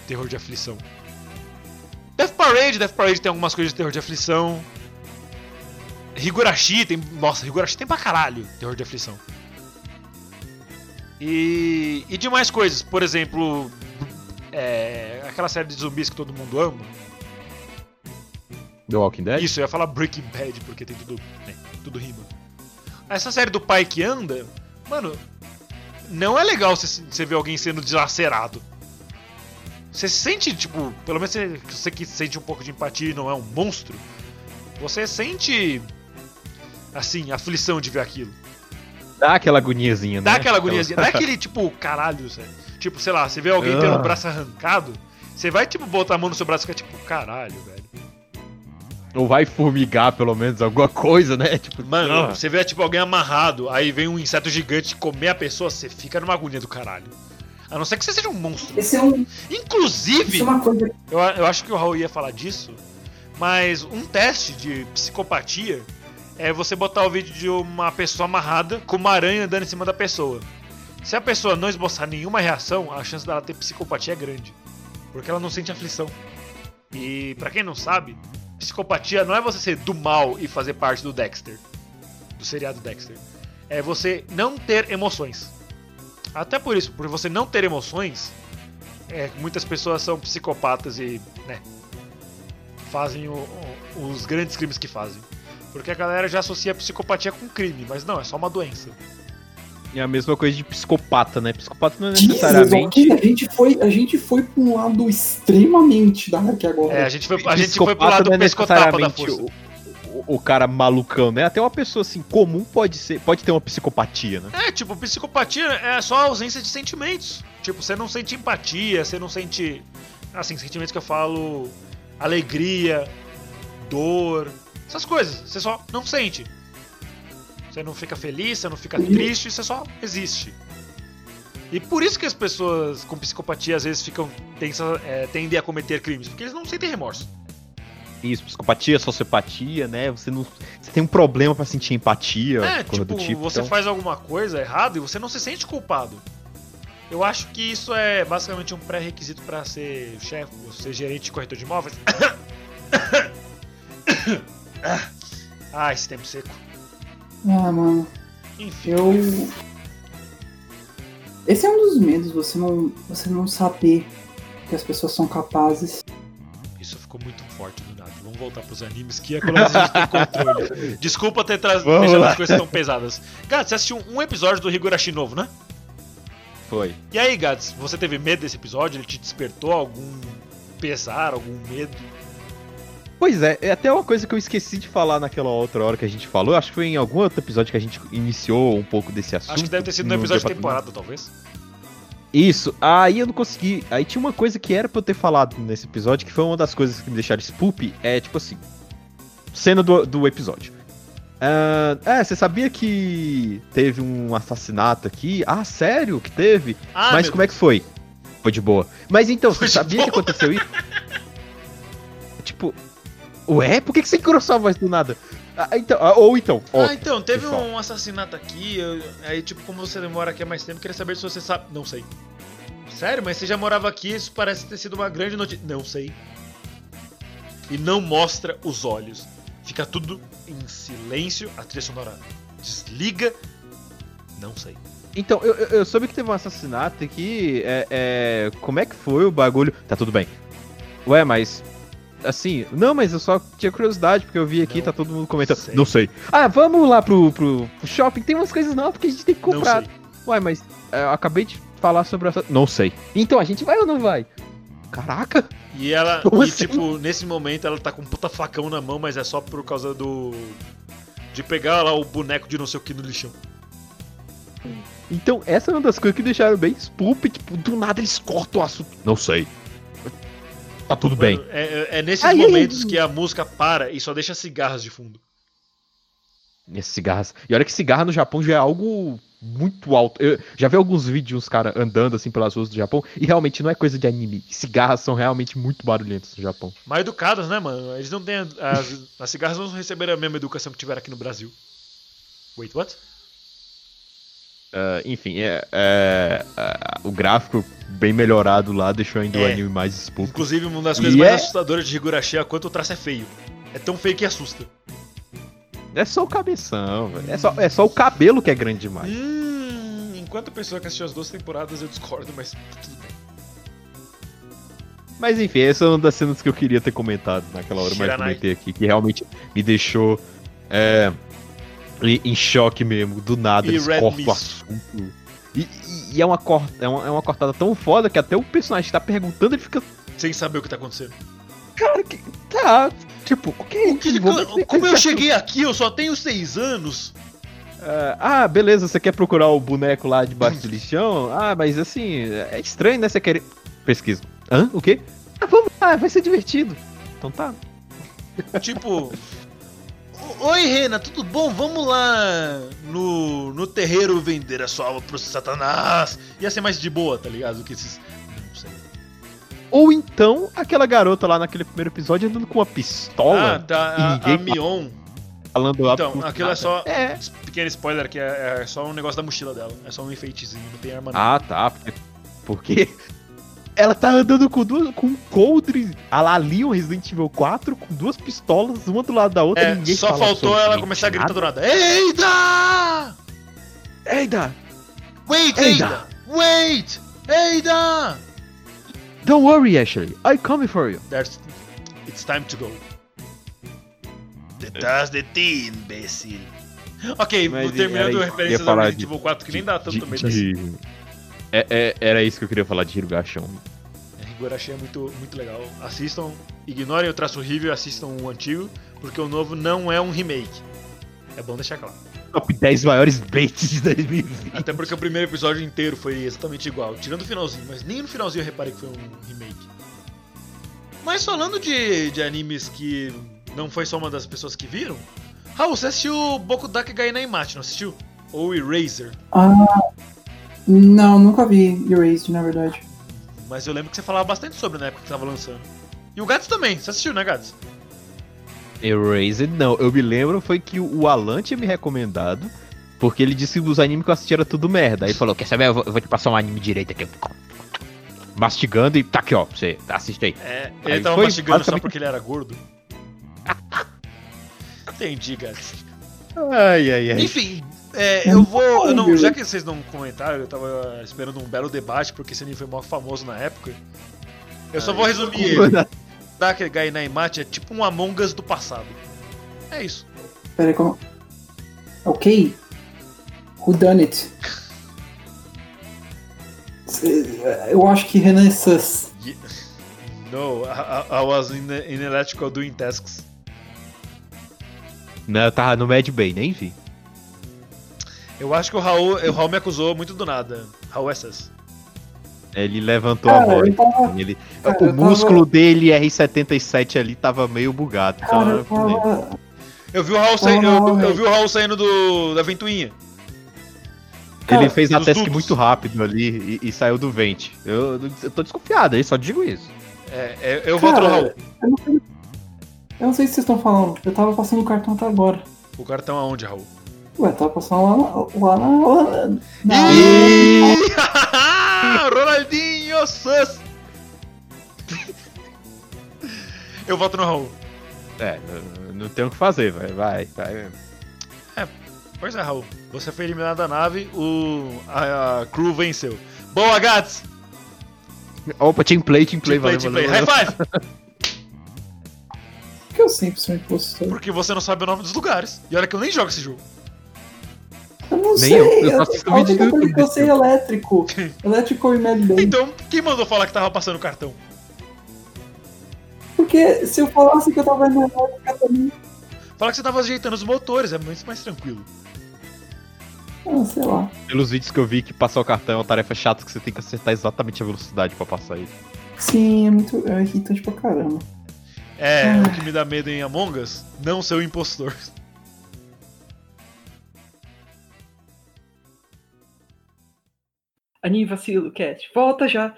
Terror de aflição. Death Parade, Death Parade tem algumas coisas de terror de aflição. Higurashi tem. Nossa, Higurashi tem pra caralho terror de aflição. E. E demais coisas, por exemplo. é, aquela série de zumbis que todo mundo ama. The Walking Dead? Isso, eu ia falar Breaking Bad, porque tem tudo. né, tudo rima. Essa série do pai que anda, mano, não é legal você, você ver alguém sendo dilacerado. Você se sente, tipo, pelo menos você, você que sente um pouco de empatia e não é um monstro, você sente, assim, aflição de ver aquilo. Dá aquela agoniazinha, né? Dá aquela agoniazinha, dá aquele, tipo, caralho, sério. Tipo, sei lá, você vê alguém tendo o Ah. braço arrancado, você vai, tipo, botar a mão no seu braço e ficar, tipo, caralho, velho. Ou vai formigar pelo menos alguma coisa, né? Tipo, Mano, ah. você vê tipo alguém amarrado, aí vem um inseto gigante comer a pessoa, você fica numa agonia do caralho. A não ser que você seja um monstro. Esse é um, Inclusive, é uma coisa. eu, eu acho que o Raul ia falar disso, mas um teste de psicopatia é você botar o vídeo de uma pessoa amarrada com uma aranha andando em cima da pessoa. Se a pessoa não esboçar nenhuma reação, a chance dela ter psicopatia é grande. Porque ela não sente aflição. E pra quem não sabe, psicopatia não é você ser do mal e fazer parte do Dexter, do seriado Dexter. É você não ter emoções. Até por isso, por você não ter emoções, é, muitas pessoas são psicopatas e, né, fazem o, o- os grandes crimes que fazem. Porque a galera já associa a psicopatia com crime, mas não, é só uma doença. É a mesma coisa de psicopata, né? Psicopata não é Jesus, necessariamente. ok, a gente foi, a gente foi pra um lado extremamente dark agora. É, a gente foi, a gente foi pro Psicopata lado não é do pescotapa da necessariamente força. o, o, cara malucão, né? Até uma pessoa assim comum pode ser, pode ter uma psicopatia, né? É, tipo, psicopatia é só a ausência de sentimentos. Tipo, você não sente empatia, você não sente. Assim, sentimentos que eu falo. Alegria, dor, essas coisas. Você só não sente. Você não fica feliz, você não fica Uhum. triste, você só existe. E por isso que as pessoas com psicopatia às vezes ficam tensa- é, tendem a cometer crimes, porque eles não sentem remorso. Isso, psicopatia, sociopatia, né? Você não, você tem um problema pra sentir empatia, É, coisa tipo, do tipo. você então- faz alguma coisa errada e você não se sente culpado. Eu acho que isso é basicamente um pré-requisito pra ser chefe, ou ser gerente de corretor de imóveis. ah, esse tempo seco. Ah, mano. Enfim. Eu. Esse é um dos medos, você não, você não saber que as pessoas são capazes. Isso ficou muito forte. Vamos voltar pros animes que é pelo menos a gente tem controle. Desculpa ter tra- Vamos deixado lá. as coisas tão pesadas. Gads, você assistiu um episódio do Higurashi novo, né? Foi. E aí, Gads, você teve medo desse episódio? Ele te despertou algum pesar, algum medo? Pois é, é até uma coisa que eu esqueci de falar naquela outra hora que a gente falou. Acho que foi em algum outro episódio que a gente iniciou um pouco desse assunto. Acho que deve ter sido no episódio de temporada, talvez. Isso, aí eu não consegui. Aí tinha uma coisa que era pra eu ter falado nesse episódio, que foi uma das coisas que me deixaram spoop, é tipo assim. Cena do, do episódio. Ah, é, você sabia que teve um assassinato aqui? Ah, sério que teve? Ah, Mas como é que foi? Foi de boa. Mas então, Foi você sabia que boa. aconteceu isso? tipo, ué? Por que que você engrossou a voz do nada? Ah, então, ah, ou então, Ah, então, teve pessoal. um assassinato aqui, eu- aí tipo, como você demora aqui há mais tempo, queria saber se você sabe. Não sei. Sério, mas você já morava aqui, isso parece ter sido uma grande notícia. Não sei. E não mostra os olhos. Fica tudo em silêncio, a trilha sonora desliga. Não sei. Então, eu, eu- eu soube que teve um assassinato aqui. É, é, como é que foi o bagulho? Tá tudo bem. Ué, mas. Assim, não, mas eu só tinha curiosidade, porque eu vi aqui, Não tá todo mundo comentando. sei. Não sei. Ah, vamos lá pro, pro, pro shopping, tem umas coisas novas que a gente tem que Não comprar. sei. Ué, mas é, eu acabei de falar sobre essa. Não sei. Então, a gente vai ou não vai? Caraca! E ela, Como e assim? tipo, nesse momento ela tá com um puta facão na mão, mas é só por causa do. De pegar lá o boneco de não sei o que no lixão. Então, essa é uma das coisas que deixaram bem spoop, tipo, do nada eles cortam o assunto. Não sei. Tá tudo bem. Mano, é, é- é nesses ai, momentos que a música para e só deixa cigarras de fundo. Esses cigarras. E olha que cigarra no Japão já é algo muito alto. Eu já vi alguns vídeos de uns caras andando assim pelas ruas do Japão e realmente não é coisa de anime. Cigarras são realmente muito barulhentas no Japão. Mal educadas, né, mano? Eles não têm. As, as cigarras não receberam a mesma educação que tiveram aqui no Brasil. Wait, what? Ah, enfim, é, é, ah, o gráfico bem melhorado lá deixou ainda o É. anime mais spooky. Inclusive, uma das E coisas mais é- assustadoras de Higurashi é quanto o traço é feio. É tão feio que assusta. É só o cabeção, velho. É só, é só o cabelo que é grande demais. Hum, enquanto pessoa que assistiu as duas temporadas, eu discordo, mas tudo bem. Mas enfim, essa é uma das cenas que eu queria ter comentado naquela hora, mas Shiranai. comentei aqui, que realmente me deixou é, em em choque mesmo, do nada, E eles Red cortam o assunto. E, e- é, uma cor, é, uma, é uma cortada tão foda que até o personagem que tá perguntando, ele fica, Sem saber o que tá acontecendo. cara, que, tá, tipo, ok, vamos ver- Como eu cheguei aqui, eu só tenho seis anos. É, ah, beleza, você quer procurar o boneco lá debaixo do lixão? Ah, mas assim, é estranho, né, você querer... Pesquisa. Hã? O quê? Ah, vamos lá, vai ser divertido. Então tá. Tipo. "O- Oi, Rena, tudo bom? Vamos lá no, no terreiro vender a sua alma pro Satanás. Ia ser mais de boa, tá ligado? Do que esses. Não sei. Ou então, aquela garota lá naquele primeiro episódio andando com uma Ah, pistola, tá. e A, a ninguém Mion. falando Então, aquilo é nada. só. É. Pequeno spoiler que é, é só um negócio da mochila dela. É só um enfeitezinho, não tem arma não. Ah, tá. porque- Porque ela tá andando com duas. com um coldre a la Leon Resident Evil 4, com duas pistolas, uma do lado da outra, e É, ninguém só fala faltou ela começar a gritar do nada. Eita! Eita! Wait, Eita! Eita! Wait! Eita! Don't worry, Ashley. I come for you. There's... It's time to go. Detrás de ti, imbecil. Ok, Mas terminando a referência do Resident de- Evil 4, que nem dá tanto também de- É- é- era isso que eu queria falar de Hirugashon. Higurashi é muito, muito legal. Assistam, ignorem o traço horrível e assistam o antigo, porque o novo não é um remake. É bom deixar claro. Top 10 maiores baits de 2020. Até porque o primeiro episódio inteiro foi exatamente igual, tirando o finalzinho, mas nem no finalzinho eu reparei que foi um remake. Mas falando de, de animes que não foi só uma das pessoas que viram, Raul, você assistiu Boku Dake Gai Naimachi, não assistiu? Ou Eraser? Ah. Não, nunca vi Erased, na verdade. Mas eu lembro que você falava bastante sobre na época que tava lançando. E o Gats também, você assistiu, né, Gats? Erased, não. Eu me lembro foi que o Alan tinha me recomendado, porque ele disse que os animes que eu assisti era tudo merda. Aí ele falou, quer saber, eu vou, eu vou te passar um anime direito aqui. Mastigando e tá aqui, ó, você assiste aí. É, ele Aí tava foi mastigando só basicamente- porque ele era gordo. Entendi, Gats. Ai, ai, ai. Enfim, é, eu vou. eu não- já que vocês não comentaram, eu tava esperando um belo debate, porque esse anime foi mó famoso na época. Eu só vou resumir ele. Dake Gai Naimachi é tipo um Among Us do passado. É isso. Pera aí, como. Ok. Who done it? Eu acho que Renan é sus. Ye- No, I, I- I was in, in electrical doing tasks. Não, eu tava no Mad Bay, nem vi. Eu acho que o Raul, o Raul me acusou muito do nada. Raul SS. Ele levantou a Cara, voz. eu tava. Ele, Cara, o músculo dele, R77 ali, tava meio bugado. Então Cara, eu tava. Eu vi o Raul, sai- Não, eu, eu vi o Raul saindo do, da ventoinha. Cara, ele fez a task muito rápido ali e, e saiu do vente. Eu, eu tô desconfiado aí, só digo isso. É, é, eu no Cara, Raul. eu não, sei- eu não sei o que vocês estão falando. Eu tava passando o cartão até agora. O cartão aonde, Raul? Ué, tava passando lá na. Lá na. Lá na... Ronaldinho Sus! Eu voto no Raul. É, não, não tem o que fazer, vai, vai, vai. Pois é, Raul. Você foi eliminado da nave, o, a, a crew venceu. Boa, Gats! Opa, team play, team play, Team play, valeu, team play. valeu, High five! Por que eu sempre sou impostor? Porque você não sabe o nome dos lugares. E olha que eu nem jogo esse jogo. Eu não Nem sei. eu, eu só assisto eu, vídeo do eu, YouTube eu sei elétrico. elétrico e Mad Bay. Então, quem mandou falar que tava passando o cartão? Porque se eu falasse que eu tava na elétrica também. Fala que você tava ajeitando os motores, é muito mais tranquilo. Ah, sei lá. Pelos vídeos que eu vi que passar o cartão é uma tarefa chata que você tem que acertar exatamente a velocidade pra passar isso. Sim, é muito. É irritante pra caramba. É, Ah. o que me dá medo em Among Us, não ser o impostor. Aninho vacilo, Cat. Volta já.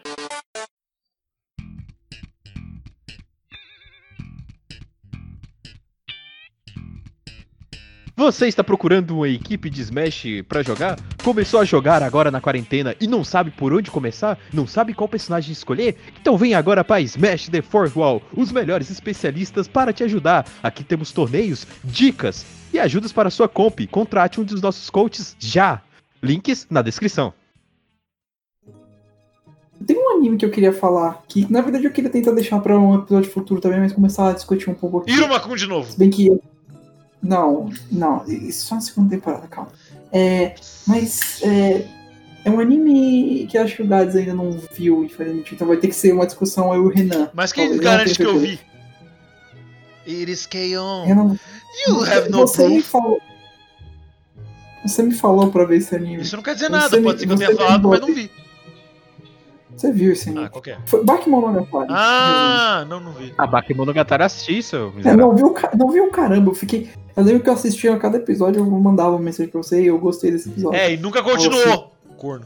Você está procurando uma equipe de Smash pra jogar? Começou a jogar agora na quarentena e não sabe por onde começar? Não sabe qual personagem escolher? Então vem agora para Smash The Fourth Wall, os melhores especialistas para te ajudar. Aqui temos torneios, dicas e ajudas para sua comp. Contrate um dos nossos coaches já. Links na descrição. Tem um anime que eu queria falar, que na verdade eu queria tentar deixar pra um episódio futuro também, mas começar a discutir um pouco aqui. Irumakun de novo. Se bem que. Não, não, isso só na segunda temporada, calma. É, mas é, é um anime que eu acho que o Gads ainda não viu, infelizmente. Então vai ter que ser uma discussão eu e o Renan. Mas quem Talvez, garante que eu vi? It is K.O. Renan, You have no você me proof. falou. Você me falou pra ver esse anime. Isso não quer dizer Você nada, me- pode ser que eu você tenha me falado, mas não vi. Você viu esse anime? Ah, qual que é? Foi Bakemonogatari. Ah, não, não vi. A Bakemonogatari assisti, seu É, miserável. não viu, ca- não viu caramba, eu fiquei. Eu lembro que eu assistia a cada episódio, eu mandava uma mensagem pra você e eu gostei desse episódio. É, e nunca continuou. Corno.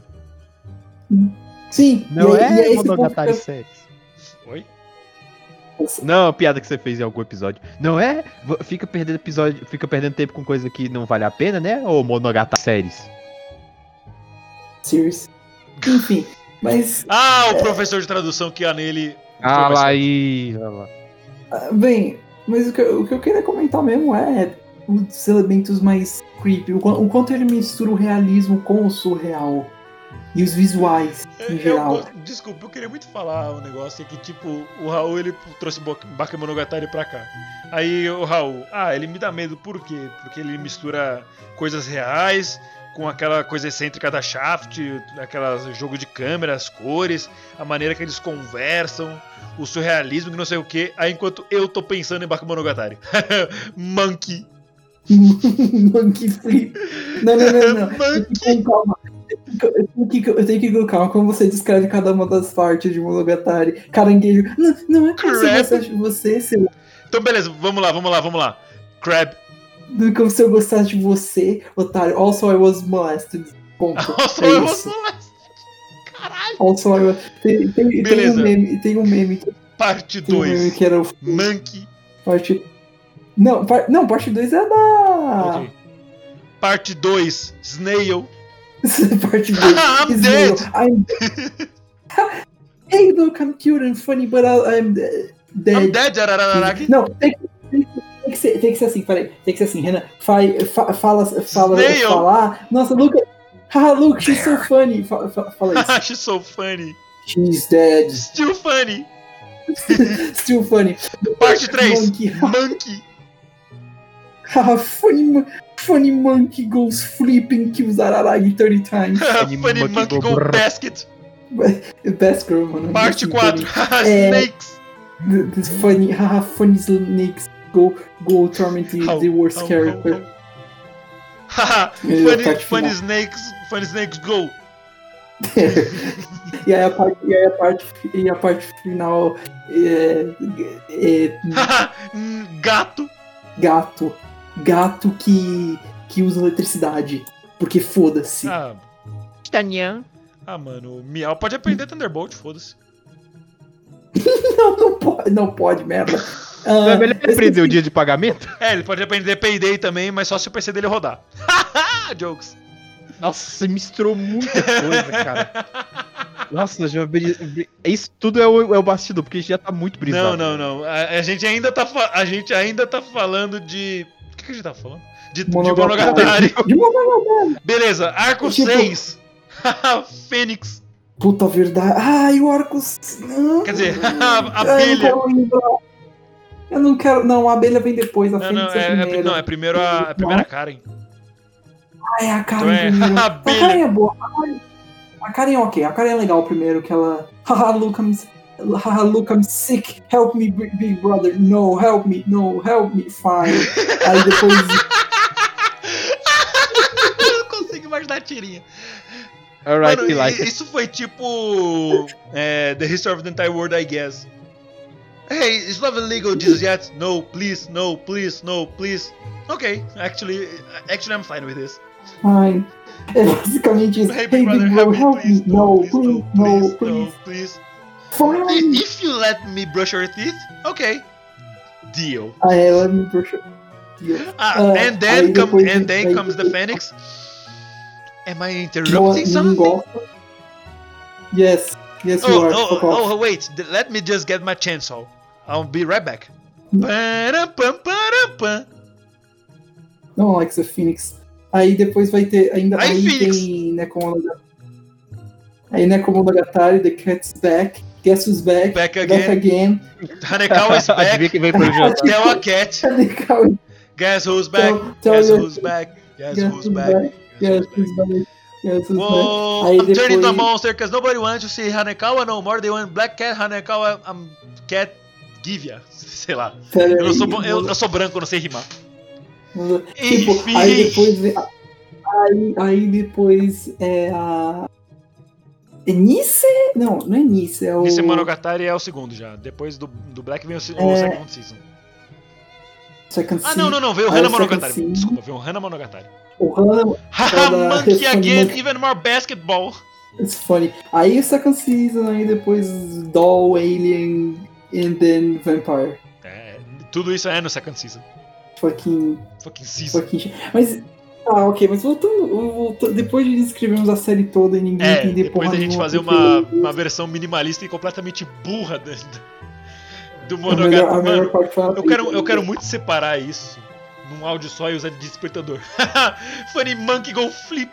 Sim, Não e, aí- e é Monogatari que 7. Oi? eu- Não, a piada que você fez em algum episódio. Não é? Fica perdendo episódio, fica perdendo tempo com coisa que não vale a pena, né? Ou Monogatari séries. Series. Enfim, mas, Ah, o professor de tradução que há nele. Ah lá aí. ah lá. bem, mas o que, eu- o que eu queria comentar mesmo é os elementos mais creepy, o, o quanto ele mistura o realismo com o surreal. E os visuais, em Eu- geral. eu- desculpa, eu queria muito falar um negócio que, tipo, o Raul ele trouxe Bakemonogatari pra cá. Aí o Raul, ah, ele me dá medo por quê? Porque ele mistura coisas reais com aquela coisa excêntrica da Shaft, aquela jogo de câmera, as cores, a maneira que eles conversam, o surrealismo, que não sei o que. Aí enquanto eu tô pensando em Bakemonogatari. Monkey. Monkey Flip. Não, não, não, não. Monkey. Calma. Eu tenho, que, eu tenho que ir com calma como você descreve cada uma das partes de Monogatari. Caranguejo. Não, não é gostasse de você, seu. Então beleza, vamos lá, vamos lá, vamos lá. Crab. É como se eu gostasse de você, otário. Also, I was molested. Ponto. Nossa, É eu isso. sou Caralho. Also, I was... tem, tem, tem um meme, tem um meme, que- Parte tem um meme 2. que era o Monkey. parte. Não, par... não, parte 2 é da. Ok. Parte 2, Snail. parte 2. I'm dead. I'm... hey, look, I'm cute and funny, but I, I'm dead. I'm dead, Ararararaki. Não, tem que, tem, que- tem que ser, tem que ser assim, peraí. Tem que ser assim, Renan. Fai, fa, fala, fala, Snail. falar. Nossa, look. Haha, look, she's so funny. Fa, fa, fala isso. Acho so funny. She's dead. Still funny. Still funny. Parte 3, Monkey. Monkey. Haha, funny, funny monkey goes flipping, kills Araragi 30 times. funny monkey monkey go go brrr. basket. Best girl, mano. Parte Assim, 4, É. Snakes. The funny, haha, funny snakes go, go torment the, How- the worst how- character. Haha, Ele funny, funny snakes, funny snakes go. e aí a parte, e aí a parte, e a parte final é, é Haha, hum, gato. gato. Gato que, que usa eletricidade. Porque foda-se. Ah, ah, mano, o Miau pode aprender Thunderbolt, foda-se. Não, não pode, não pode, merda. Ah, Não é melhor eu aprender o dia de pagamento? É, ele pode aprender Payday também, mas só se o PC dele rodar. Jokes. Nossa, misturou muita coisa, cara. Nossa, já isso tudo é o, é o bastidor, porque já tá muito Não, brisado. não, não. A, a gente ainda tá a gente ainda tá falando de o que, que a gente tá falando? De, de Monogatari. De Monogatari. Beleza, arco Tipo- 6. Fênix. Puta verdade. Ai, o Arcos. Não. Quer dizer, a não abelha. Eu não quero. Não, a abelha vem depois, a Não, Fênix não, é, é, é, primeiro. não, é primeiro a, a primeira Karen. Ah, é a Karen Então é a A abelha. Karen é boa. A Karen, a Karen é ok. A Karen é legal primeiro, que ela. Haha, look, I'm, haha, look, I'm sick. Help me, big brother. No, help me. No, help me. Fine. Aí depois. Eu não consigo imaginar a tirinha. Alright, Mano, like i- it. isso foi tipo. é, the History of the Entire World, I guess. Hey, it's not illegal just yet. No, please, no, please, no, please. Okay, actually, actually, I'm fine with this. Fine. Basicamente isso. Hey, big brother, big help me, please. No, please, please, no, please, please. no, please. Fine. If you let me brush your teeth, okay. Deal. Ah, ela me puxou. Ah, Ah, and then come, and then comes the Phoenix. Am I interrupting something? Yes. Yes, you Oh, are. oh, oh, wait. Let me just get my chainsaw. I'll be right back. Não, Alexa Phoenix. Aí depois vai ter. Ainda Aí, aí, tem Nekomonogatari. Aí Nekomonogatari, The Cat's Back. Guess who's back? Back Back again. again. Hanekawa is Adivinha back. quem vem? Tell a cat. Guess who's back? Guess who's back? Guess who's back? Guess who's back? Whoa, Aí I'm turning into depois- monster because nobody wants to see Hanekawa no more. They want Black Cat, Hanekawa, I'm Cat Givia. Sei lá. Eu, sou, eu, eu sou branco, não sei rimar. Tipo, Enfim. aí depois. Aí, aí depois é a. É Nice? Não, não é Nice, é o. Nisse Monogatari é o segundo já. Depois do, do Black vem o, se- o É. second season. Second Ah, não, não, não. Veio o Aí Hana Monogatari. season. Desculpa, veio o Hana Monogatari. O da monkey again, Monkey. even more basketball. It's funny. Aí o second season, aí depois Doll, Alien, and then Vampire. É, tudo isso é no second season. Fucking. Fucking season. fucking. Mas. Ah, ok, mas voltando, voltando. Depois de descrevermos a série toda e ninguém É, entender depois da gente fazer uma, uma versão minimalista e completamente burra do, do Monogatari. Mano, eu quero, eu quero muito separar isso num áudio só e usar de despertador. Funny monkey go flip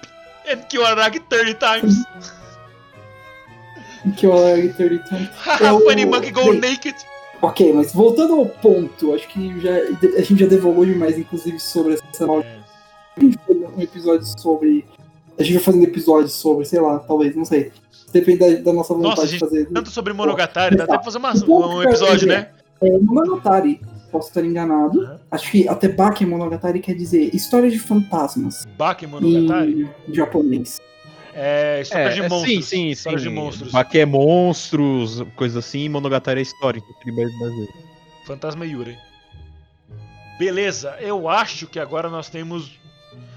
and kill Araki 30 times. O Larry 30 Times. Haha, Eu- Funny Monkey Go bem, Naked. Ok, mas voltando ao ponto, acho que já, a gente já devogou demais, inclusive, sobre essa. É. A gente fez um episódio sobre. A gente vai fazendo episódios sobre, sei lá, talvez, não sei. Depende da, da nossa vontade Nossa, de fazer. tanto sobre Monogatari, dá até pra fazer uma- Um episódio, né? É, Monogatari, posso estar enganado. Uhum. Acho que até Baki Monogatari quer dizer história de fantasmas Baki Monogatari. em japonês. É história de é, monstros. Sim, sim, História sim. de monstros. Aqui é monstros, coisa assim, Monogatari é história. Então seria mais brasileiro. Fantasma Yuri. Beleza, eu acho que agora nós temos.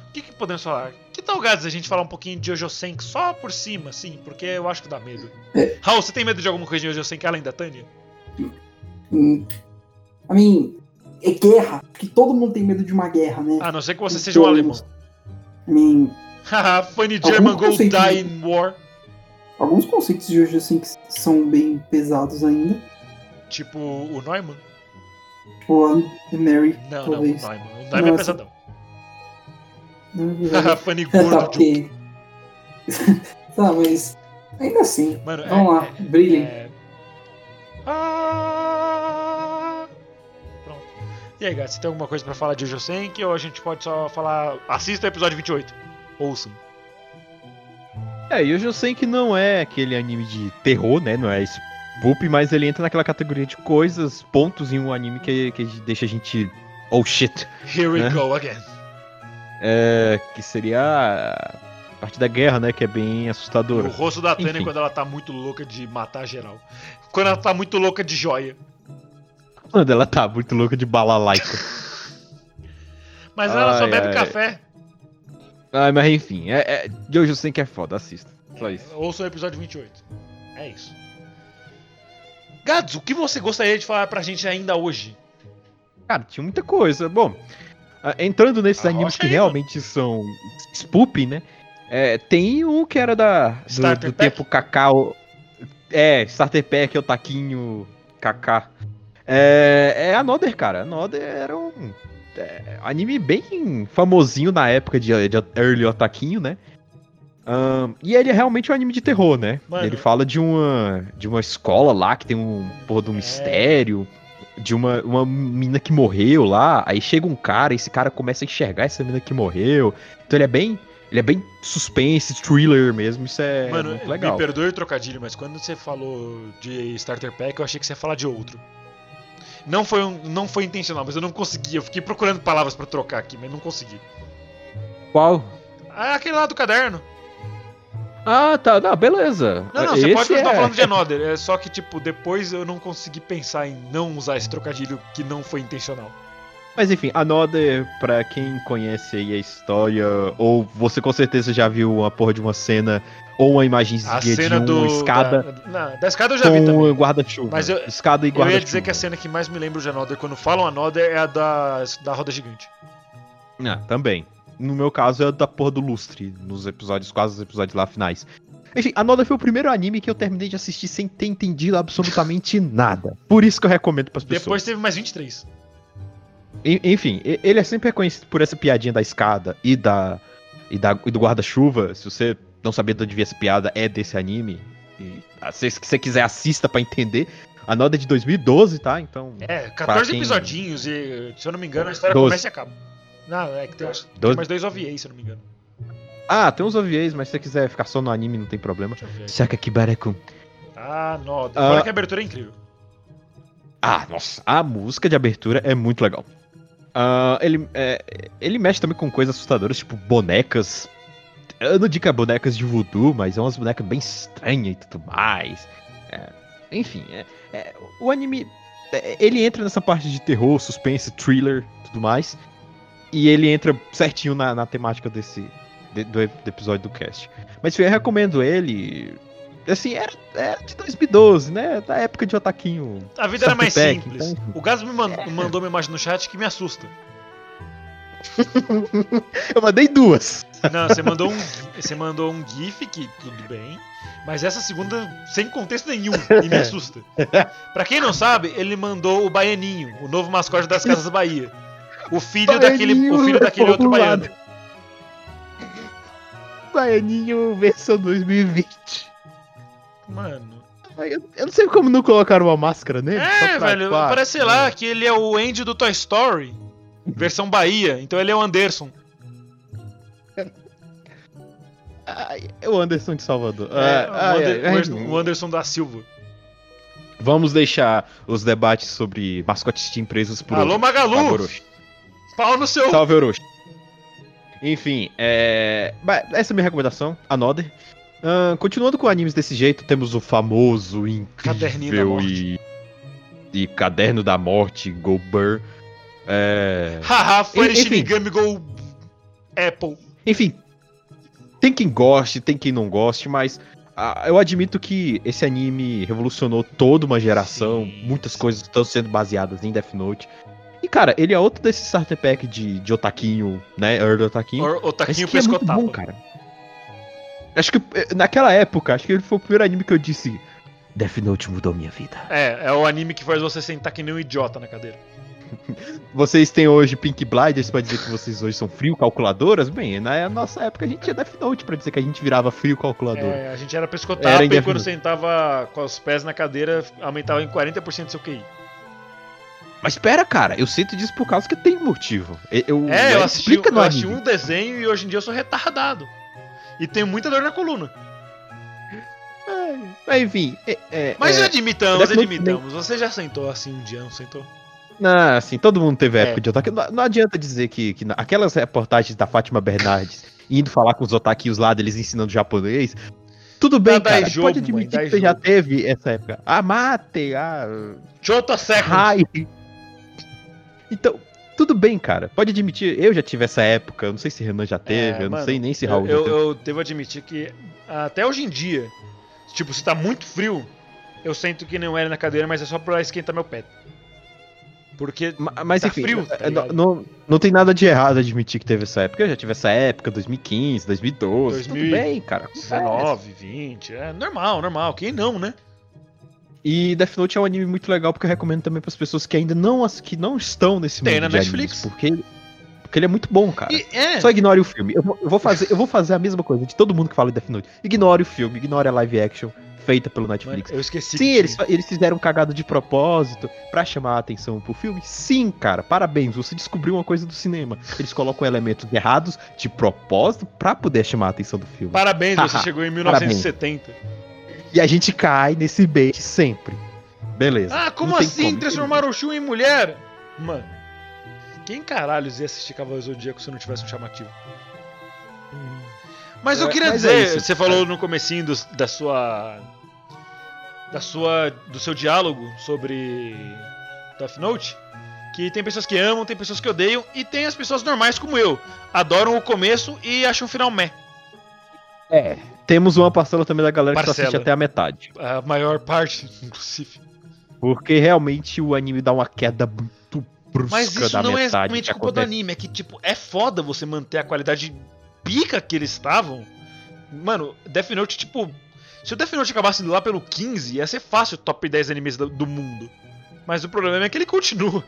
O que, que podemos falar? Que tal, Gads, a gente falar um pouquinho de Jojo Senki só por cima, assim, porque eu acho que dá medo. É. Raul, você tem medo de alguma coisa de Jojo Senki além da Tânia? Hum, I mean, é guerra, porque todo mundo tem medo de uma guerra, né? A não ser que você seja um alemão. I mean, Haha, funny German go die de- in war. alguns conceitos de hoje assim que são bem pesados ainda. Tipo o Neumann? Tipo a Mary, Não, não, o talvez. Neumann. O Neumann é Nossa. pesadão. Não, Haha, funny tá, gordo. ok. tá, mas ainda assim. Mano, é- Vamos lá, brilhem. É... Ah... E aí, Gads, você tem alguma coisa pra falar de Jojo Senki ou a gente pode só falar. Assista o episódio 28. Ouçam. É, e sei que não é aquele anime de terror, né? Não é spoop, mas ele entra naquela categoria de coisas, pontos em um anime que, que deixa a gente. Oh shit! Here we Né? go again. É, que seria a parte da guerra, né? Que é bem O assustadora. rosto da Tânia quando ela tá muito louca de matar geral. Quando ela tá muito louca de joia. Quando ela tá muito louca de balalaica. Mas ela só Ai, bebe ai. café. ah, mas enfim, é, é, de hoje eu sei que é foda, assista. Só isso. Ouça o episódio 28. É isso. Gads, o que você gostaria de falar pra gente ainda hoje? Cara, tinha muita coisa. Bom, entrando nesses Ah, animes que aí, realmente são spoop, né? É, tem um que era da, do, do tempo Cacau. É, Starter Pack, o Taquinho, Kaká. É, é Another, cara. Another era um é, anime bem famosinho na época de, de Early Otaquinho, né? Ahn, e ele é realmente um anime de terror, né? Mano. Ele fala de uma, de uma escola lá que tem um porra de um É. mistério de uma, uma mina que morreu lá, aí chega um cara, e esse cara começa a enxergar essa mina que morreu. Então ele é bem. Ele é bem suspense, thriller mesmo, isso é Mano, muito legal. me perdoe o trocadilho, mas quando você falou de Starter Pack, eu achei que você ia falar de outro. Não foi, um, não foi intencional, mas eu não consegui. Eu fiquei procurando palavras pra trocar aqui, mas não consegui. Qual? Ah, aquele lá do caderno. Ah, tá, não, beleza. Não, não, você Esse pode continuar é- falando de Another. É só que, tipo, depois eu não consegui pensar em não usar esse trocadilho que não foi intencional. Mas enfim, Another, pra quem conhece aí a história, ou você com certeza já viu uma porra de uma cena, ou uma imagenzinha A de cena uma do. escada Da, não, da escada eu já vi com também. um guarda-chuva. Mas eu- escada e Eu guarda-chuva. ia dizer que a cena que mais me lembra de Another quando falam Another é a da, da roda gigante. Ah, também. No meu caso é da porra do lustre, nos episódios, quase os episódios lá finais. Enfim, Another foi o primeiro anime que eu terminei de assistir sem ter entendido absolutamente nada. Por isso que eu recomendo pras pessoas. Depois teve mais 23. En- Enfim, ele é sempre reconhecido por essa piadinha da escada e da e, da, e do guarda-chuva. Se você não sabia de onde vinha essa piada, é desse anime. E ah, se você quiser, assista pra entender. A nota é de 2012, tá? Então. É, 14 quem- episodinhos e, se eu não me engano, a história Doze. começa e acaba. Não, é que tem, tem mais dois OVAs, se eu não me engano. Ah, tem uns OVAs, mas se você quiser ficar só no anime, não tem problema. Saka Kibarekun. Ah, Another. Ah. Fora que a abertura é incrível. Ah, nossa, a música de abertura é muito legal. Ah, ele, é, ele mexe também com coisas assustadoras, tipo bonecas. Eu não digo que é bonecas de voodoo, mas é umas bonecas bem estranhas e tudo mais. É, enfim, é- é, o anime. é, ele entra nessa parte de terror, suspense, thriller tudo mais. E ele entra certinho na, na temática desse de- do, do episódio do cast. Mas eu recomendo ele. Assim, era, era de 2012, né? Da época de Otaquinho. A vida era mais Pack, simples. então- O Gas me man- mandou uma imagem no chat que me assusta. Eu mandei duas. Não, você mandou um, você mandou um GIF que tudo bem, mas essa segunda sem contexto nenhum e me assusta. Pra quem não sabe, ele mandou o Baianinho, o novo mascote das Casas Bahia. O filho daquele, o filho daquele outro baiano. Baianinho versão 2020. Mano, Eu, eu não sei como não colocaram uma máscara nele. É, velho, parece, sei lá, que ele é o Andy do Toy Story. Versão Bahia, então ele é o Anderson. Ai, é o Anderson de Salvador. É, Ai, o, ai, Ander- ai, o ai, Anderson- o Anderson da Silva. Vamos deixar os debates sobre mascotes de empresas por Alô. Magalu! Salve, Orochi. Pau no seu. Salve, Orochi. Enfim, é... essa é a minha recomendação, Another. Ahn, continuando com animes desse jeito, temos o famoso, incrível e... e Caderno da Morte, Go Burr. É... Haha, foi Enfim. Shinigami Go Apple. Enfim, tem quem goste, tem quem não goste, mas ah, eu admito que esse anime revolucionou toda uma geração. Sim, muitas sim. coisas estão sendo baseadas em Death Note. E, cara, ele é outro desses starter pack de, de otaquinho, né? Early otaquinho. O, o Mas taquinho que é muito bom, cara. Acho que eh, naquela época, acho que ele foi o primeiro anime que eu disse Death Note mudou minha vida. É, é o anime que faz você sentar que nem um idiota na cadeira. Vocês têm hoje Pink Blinders pra dizer que vocês hoje são frio calculadoras? Bem, na nossa época a gente tinha Death Note pra dizer que a gente virava frio calculador. É, a gente era pescotapa e quando sentava com os pés na cadeira, aumentava em 40% seu QI. Mas espera, cara, eu sinto disso por causa que tem motivo. Eu, É, eu assisti, eu assisti um desenho e hoje em dia eu sou retardado. E tenho muita dor na coluna. Mas enfim, é, é, Mas é, admitamos, admitamos. Você já sentou assim um dia, não sentou? Não, assim, todo mundo teve É. época de otaku. Não, não adianta dizer que, que aquelas reportagens da Fátima Bernardes indo falar com os otakios lá deles ensinando japonês. Tudo bem, Dá- dá cara. jogo, pode mãe, admitir dá que você já teve essa época. Ah, mate, ah, Chota Second. Rai. Então, tudo bem, cara. Pode admitir, eu já tive essa época. Eu não sei se Renan já teve, É, eu não mano, sei nem se Raul já eu, teve. eu devo admitir que até hoje em dia, tipo, se tá muito frio, eu sento que não era na cadeira, mas é só pra esquentar meu pé. Porque Ma- Mas Tá enfim, frio, tá não, ligado? não, não tem nada de errado admitir que teve essa época. Eu já tive essa época, 2015, 2012. 2000 Tudo bem, cara. acontece. 19, 20, é normal, normal. Quem não, né? E Death Note é um anime muito legal porque eu recomendo também para as pessoas que ainda não, que não estão nesse Tem mundo na de Netflix. animes, porque, porque ele é muito bom, cara. E, é, Só ignore o filme. Eu vou, eu vou fazer, eu vou fazer a mesma coisa de todo mundo que fala de Death Note. Ignore o filme, ignore a live action feita pelo mano, Netflix. eu esqueci. Sim, eles, eles fizeram cagada de propósito pra chamar a atenção pro filme. Sim, cara, parabéns, você descobriu uma coisa do cinema. Eles colocam elementos errados de propósito pra poder chamar a atenção do filme. Parabéns, você chegou em parabéns. 1970. E a gente cai nesse bait sempre. Beleza. Ah, como assim como. transformar o Shun em mulher? Mano, quem caralhos ia assistir Cavaleiro do Zodíaco se não tivesse um chamativo? Mas eu É, queria é dizer, isso, você falou no comecinho dos- da sua da sua do seu diálogo sobre Death Note, que tem pessoas que amam, tem pessoas que odeiam e tem as pessoas normais como eu, adoram o começo e acham o final meh. É. Temos uma parcela também da galera que só assiste Parcela. até a metade. A maior parte, inclusive. Porque realmente o anime dá uma queda muito brusca Mas isso da não é exatamente culpa do acontece. anime, é que, tipo, é foda você manter a qualidade pica que eles estavam. Mano, Death Note, tipo. Se o Death Note acabasse lá pelo 15, ia ser fácil o top 10 animes do, do mundo. Mas o problema é que ele continua.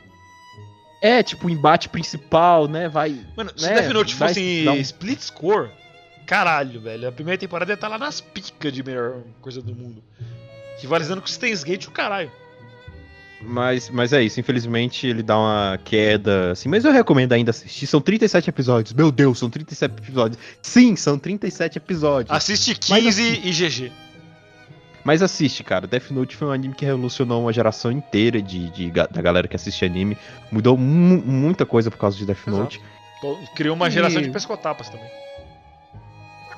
É, tipo, o embate principal, né? Vai. Mano, se Né, Death Note fosse um- split score, caralho, velho. A primeira temporada ia estar lá nas picas de melhor coisa do mundo. Rivalizando com Steins Gate o caralho. Mas, mas é isso, infelizmente ele dá uma queda, assim, mas eu recomendo ainda assistir. São 37 episódios. Meu Deus, são 37 episódios. Sim, são 37 episódios. Assiste Mas 15 assim- e GG. Mas assiste, cara. Death Note foi um anime que revolucionou uma geração inteira de, de da galera que assiste anime. Mudou mu- muita coisa por causa de Death Exato. Note. Tô- Criou uma geração E- de pescotapas também.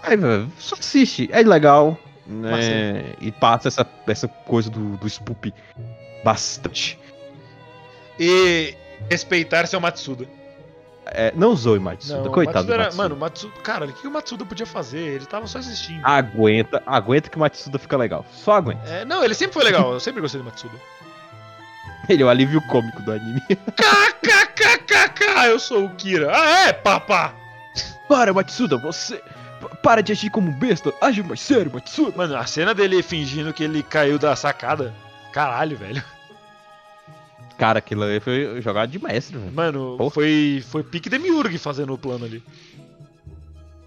Velho, só assiste. É legal, né? E passa essa, essa coisa do, do spoop bastante. E respeitar seu Matsuda. É, não zoe Matsuda, Não, coitado Matsuda do era- Matsuda. Mano, Matsuda, cara, o que o Matsuda podia fazer? Ele tava só assistindo. Aguenta, aguenta que o Matsuda fica legal. Só aguenta. É, não, ele sempre foi legal, eu sempre gostei do Matsuda. Ele é o alívio cômico do anime. KKKKK, eu sou o Kira. Ah, é, papá! Para, Matsuda, você. Para de agir como um besta. Age mais sério, Matsuda. Mano, a cena dele fingindo que ele caiu da sacada. Caralho, velho. Cara, aquilo aí foi jogado de mestre, velho. Mano, Porra. foi, foi pique Demiurg fazendo o plano ali.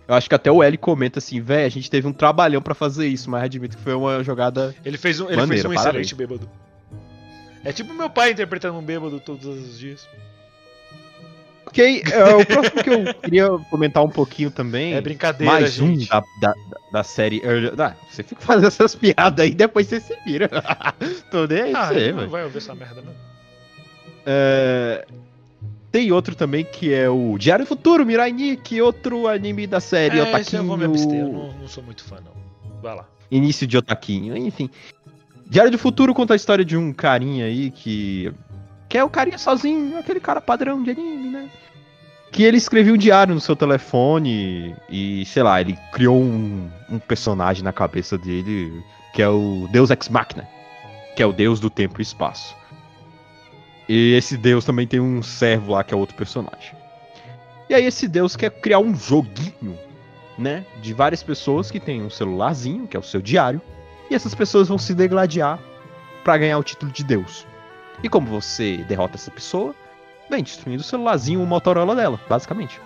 Eu acho que até o L comenta assim, velho, a gente teve um trabalhão pra fazer isso, mas admito que foi uma jogada. Ele fez um, ele Maneiro, fez um parabéns. excelente bêbado. É tipo meu pai interpretando um bêbado todos os dias. Ok, é, o próximo que eu queria comentar um pouquinho também. É brincadeira, mais gente. um da, da, da série Early. Ah, você fica fazendo essas piadas aí, depois você se vira. Tô nem aí Ah, você, não vai ouvir essa merda, não. É, Tem outro também que é o Diário do Futuro, Mirai Nikki, outro anime da série É, Otaquinho. eu vou me abster, eu não, não sou muito fã, não. Vai lá. Início de Otaquinho, enfim. Diário do Futuro conta a história de um carinha aí que. Que é o carinha sozinho, aquele cara padrão de anime, né? Que ele escrevia um diário no seu telefone e, sei lá, ele criou um, um personagem na cabeça dele que é o Deus Ex Machina, que é o Deus do tempo e espaço. E esse Deus também tem um servo lá que é outro personagem. E aí esse Deus quer criar um joguinho né, de várias pessoas que tem um celularzinho, que é o seu diário, e essas pessoas vão se degladiar pra ganhar o título de Deus. E como você derrota essa pessoa, bem, destruindo o celularzinho, o Motorola dela, basicamente.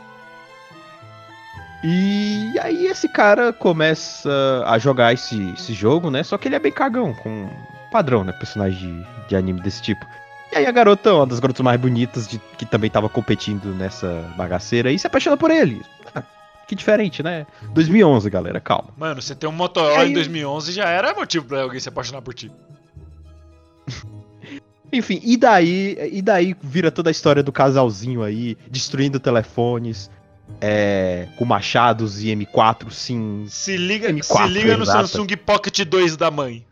E aí esse cara começa a jogar esse, esse jogo, né? Só que ele é bem cagão, com padrão, né? Personagem de, de anime desse tipo. E aí a garota, uma das garotas mais bonitas, de, que também tava competindo nessa bagaceira, aí se apaixona por ele. Ah, Que diferente, né? 2011, galera, calma. Mano, você ter um Motorola Aí- em 2011 já era motivo pra alguém se apaixonar por ti. Enfim, e daí, e daí vira toda a história do casalzinho aí, destruindo telefones, é, com machados e M4, sim, Se liga, M4, se liga no. Samsung Pocket 2 da mãe.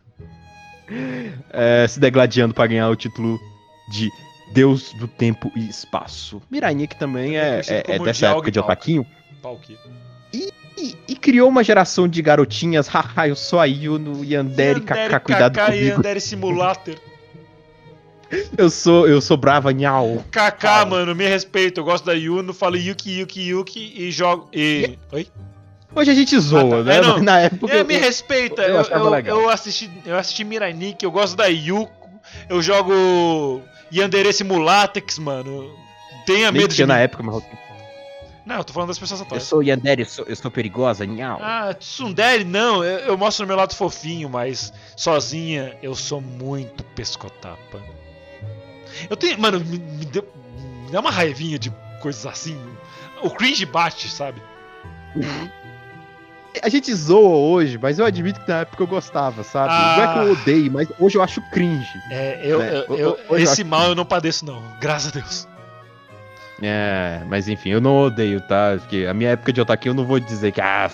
é, se degladiando pra ganhar o título de Deus do Tempo e Espaço. Mirai Nikki também é, é- é como dessa época de e otaquinho. Que. E, e criou uma geração de garotinhas, haha, eu sou a Yuno, Yandere, Kaká, cuidado Kaká e comigo. Yandere Simulator. Eu sou, eu sou brava, nhau. Kaká, mano, me respeita. Eu gosto da Yuno, falo Yuki, Yuki, Yuki e jogo. E. Oi? Hoje a gente zoa, Ah, tá. né? É, na época. É, me respeita. eu Eu, eu, eu assisti, eu assisti Mirai Nikki, eu gosto da Yuko. Eu jogo Yandere Simulatex, mano. Tenha nem medo de tinha mim. na época, mas eu- Não, eu tô falando das pessoas eu atuais. sou Yandere, eu sou, eu sou perigosa, nhau. Ah, Tsundere, não. Eu, eu mostro o meu lado fofinho, mas sozinha eu sou muito pescotapa. Eu tenho. Mano, me, me deu, me dá uma raivinha de coisas assim. O cringe bate, sabe? A gente zoa hoje, mas eu admito que na época eu gostava, sabe? Ah. Não é que eu odeio, mas hoje eu acho cringe. É, eu, É, eu- eu- eu esse mal eu não padeço, não. Graças a Deus. É, mas enfim, eu não odeio, tá? Porque a minha época de otaku eu não vou dizer que. Ah,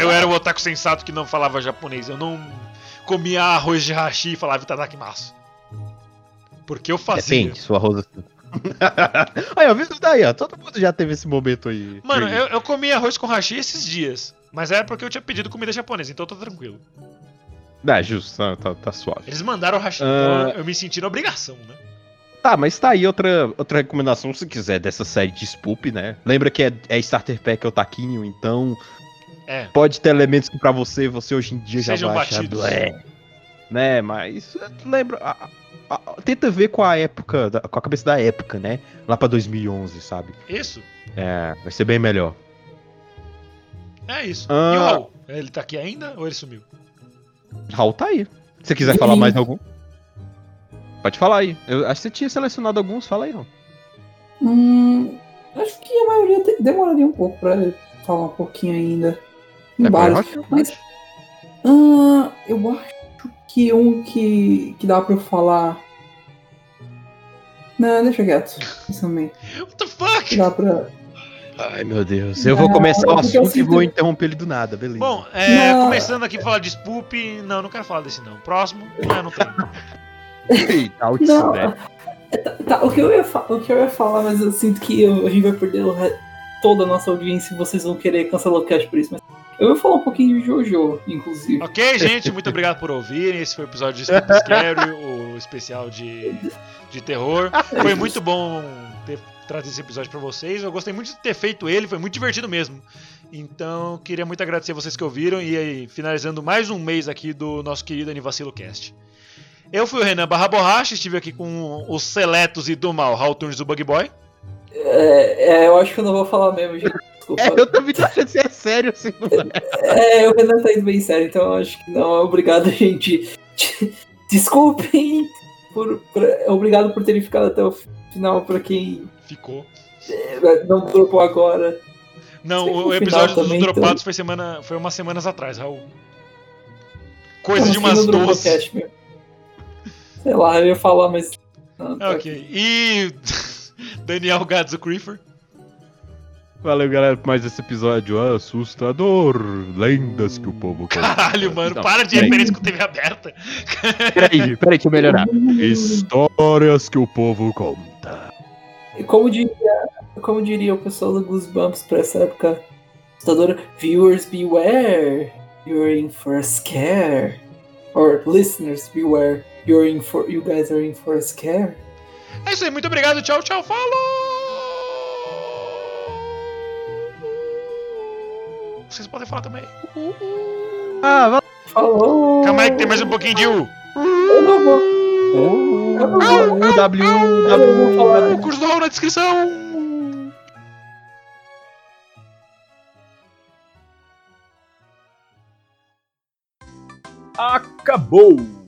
Eu era o otaku sensato que não falava japonês. Eu não comia arroz de hashi e falava itadakimasu. Porque eu fazia. Depende, sua rosa. aí, ó, viu daí, ó. Todo mundo já teve esse momento aí. Mano, eu, eu comi arroz com hashi esses dias. Mas era porque eu tinha pedido comida japonesa, então eu tô tranquilo. É, justo, tá, tá- tá suave. Eles mandaram o hashi, Ah. então eu me senti na obrigação, né? Tá, mas tá aí outra, outra recomendação, se quiser, dessa série de Spoop, né? Lembra que é, é Starter Pack Otaquinho, então É. pode ter elementos que pra você, você hoje em dia já Sejam vai achar batidos. blé, né? Mas lembra, a- a- tenta ver com a época, da- com a cabeça da época, né? Lá pra 2011, sabe? Isso. É, vai ser bem melhor. É isso. Ah. E o Raul? Ele tá aqui ainda ou ele sumiu? Raul tá aí. Se você quiser falar mais algum, pode falar aí. Eu acho que você tinha selecionado alguns, fala aí, Raul. Hum, acho que a maioria te- demoraria um pouco pra falar um pouquinho ainda. Em É, Mas ah, eu acho que um que, que dá pra eu falar. Não, deixa quieto. Isso também. What the fuck? Dá pra. Ai, meu Deus. Eu vou começar o assunto e sinto- vou interromper ele do nada, beleza. Bom, é, Não. começando aqui a falar de Spoop. Não, não quero falar desse não. Próximo. Não, não tem. Eita, Não, né? Tá, o que, eu ia o que eu ia falar, mas eu sinto que eu- a gente vai perder o re- toda a nossa audiência e vocês vão querer cancelar o cast por isso. Mas eu ia falar um pouquinho de Jojo, inclusive. Ok, gente, muito obrigado por ouvirem. Esse foi o episódio de Spoop Scary, o especial de, de terror. Foi muito bom ter trazido esse episódio pra vocês. Eu gostei muito de ter feito ele, foi muito divertido mesmo. Então, queria muito agradecer vocês que ouviram e aí, finalizando mais um mês aqui do nosso querido Anivacilo Cast. Eu fui o Renan Barra Borracha, estive aqui com os seletos e do mal, Raul Tunes do Bug Boy. É, é, eu acho que eu não vou falar mesmo, gente. desculpa. É, eu também tô achando que é sério assim, não é? É, o Renan tá indo bem sério, então eu acho que não. Obrigado, gente. Desculpem. Por, por- obrigado por terem ficado até o final, pra quem Ficou. eh, não dropou agora. Não, o no episódio dos também, dropados foi semana. Foi umas semanas atrás, Raul. Coisa de que umas não dropou 12. cast mesmo. Sei lá, eu ia falar, mas. Não, tá Ok. E. Daniel Gadzo Creeper. Valeu, galera, por mais esse episódio assustador. Lendas que o povo conta. Caralho, mano, Não, para de referência com TV aberta. Peraí, peraí, deixa eu melhorar. Histórias que o povo conta. Como diria, como diria o pessoal do Goosebumps pra essa época assustadora, viewers beware, you're in for a scare. Or listeners beware, you're in for, you guys are in for a scare. É isso aí, muito obrigado. Tchau, tchau. Falou! Vocês podem falar também. Ah. Falou! Calma aí que tem mais um pouquinho de U. Eu não vou. Eu não vou. W, Eu não vou falar. O curso do na descrição. Acabou!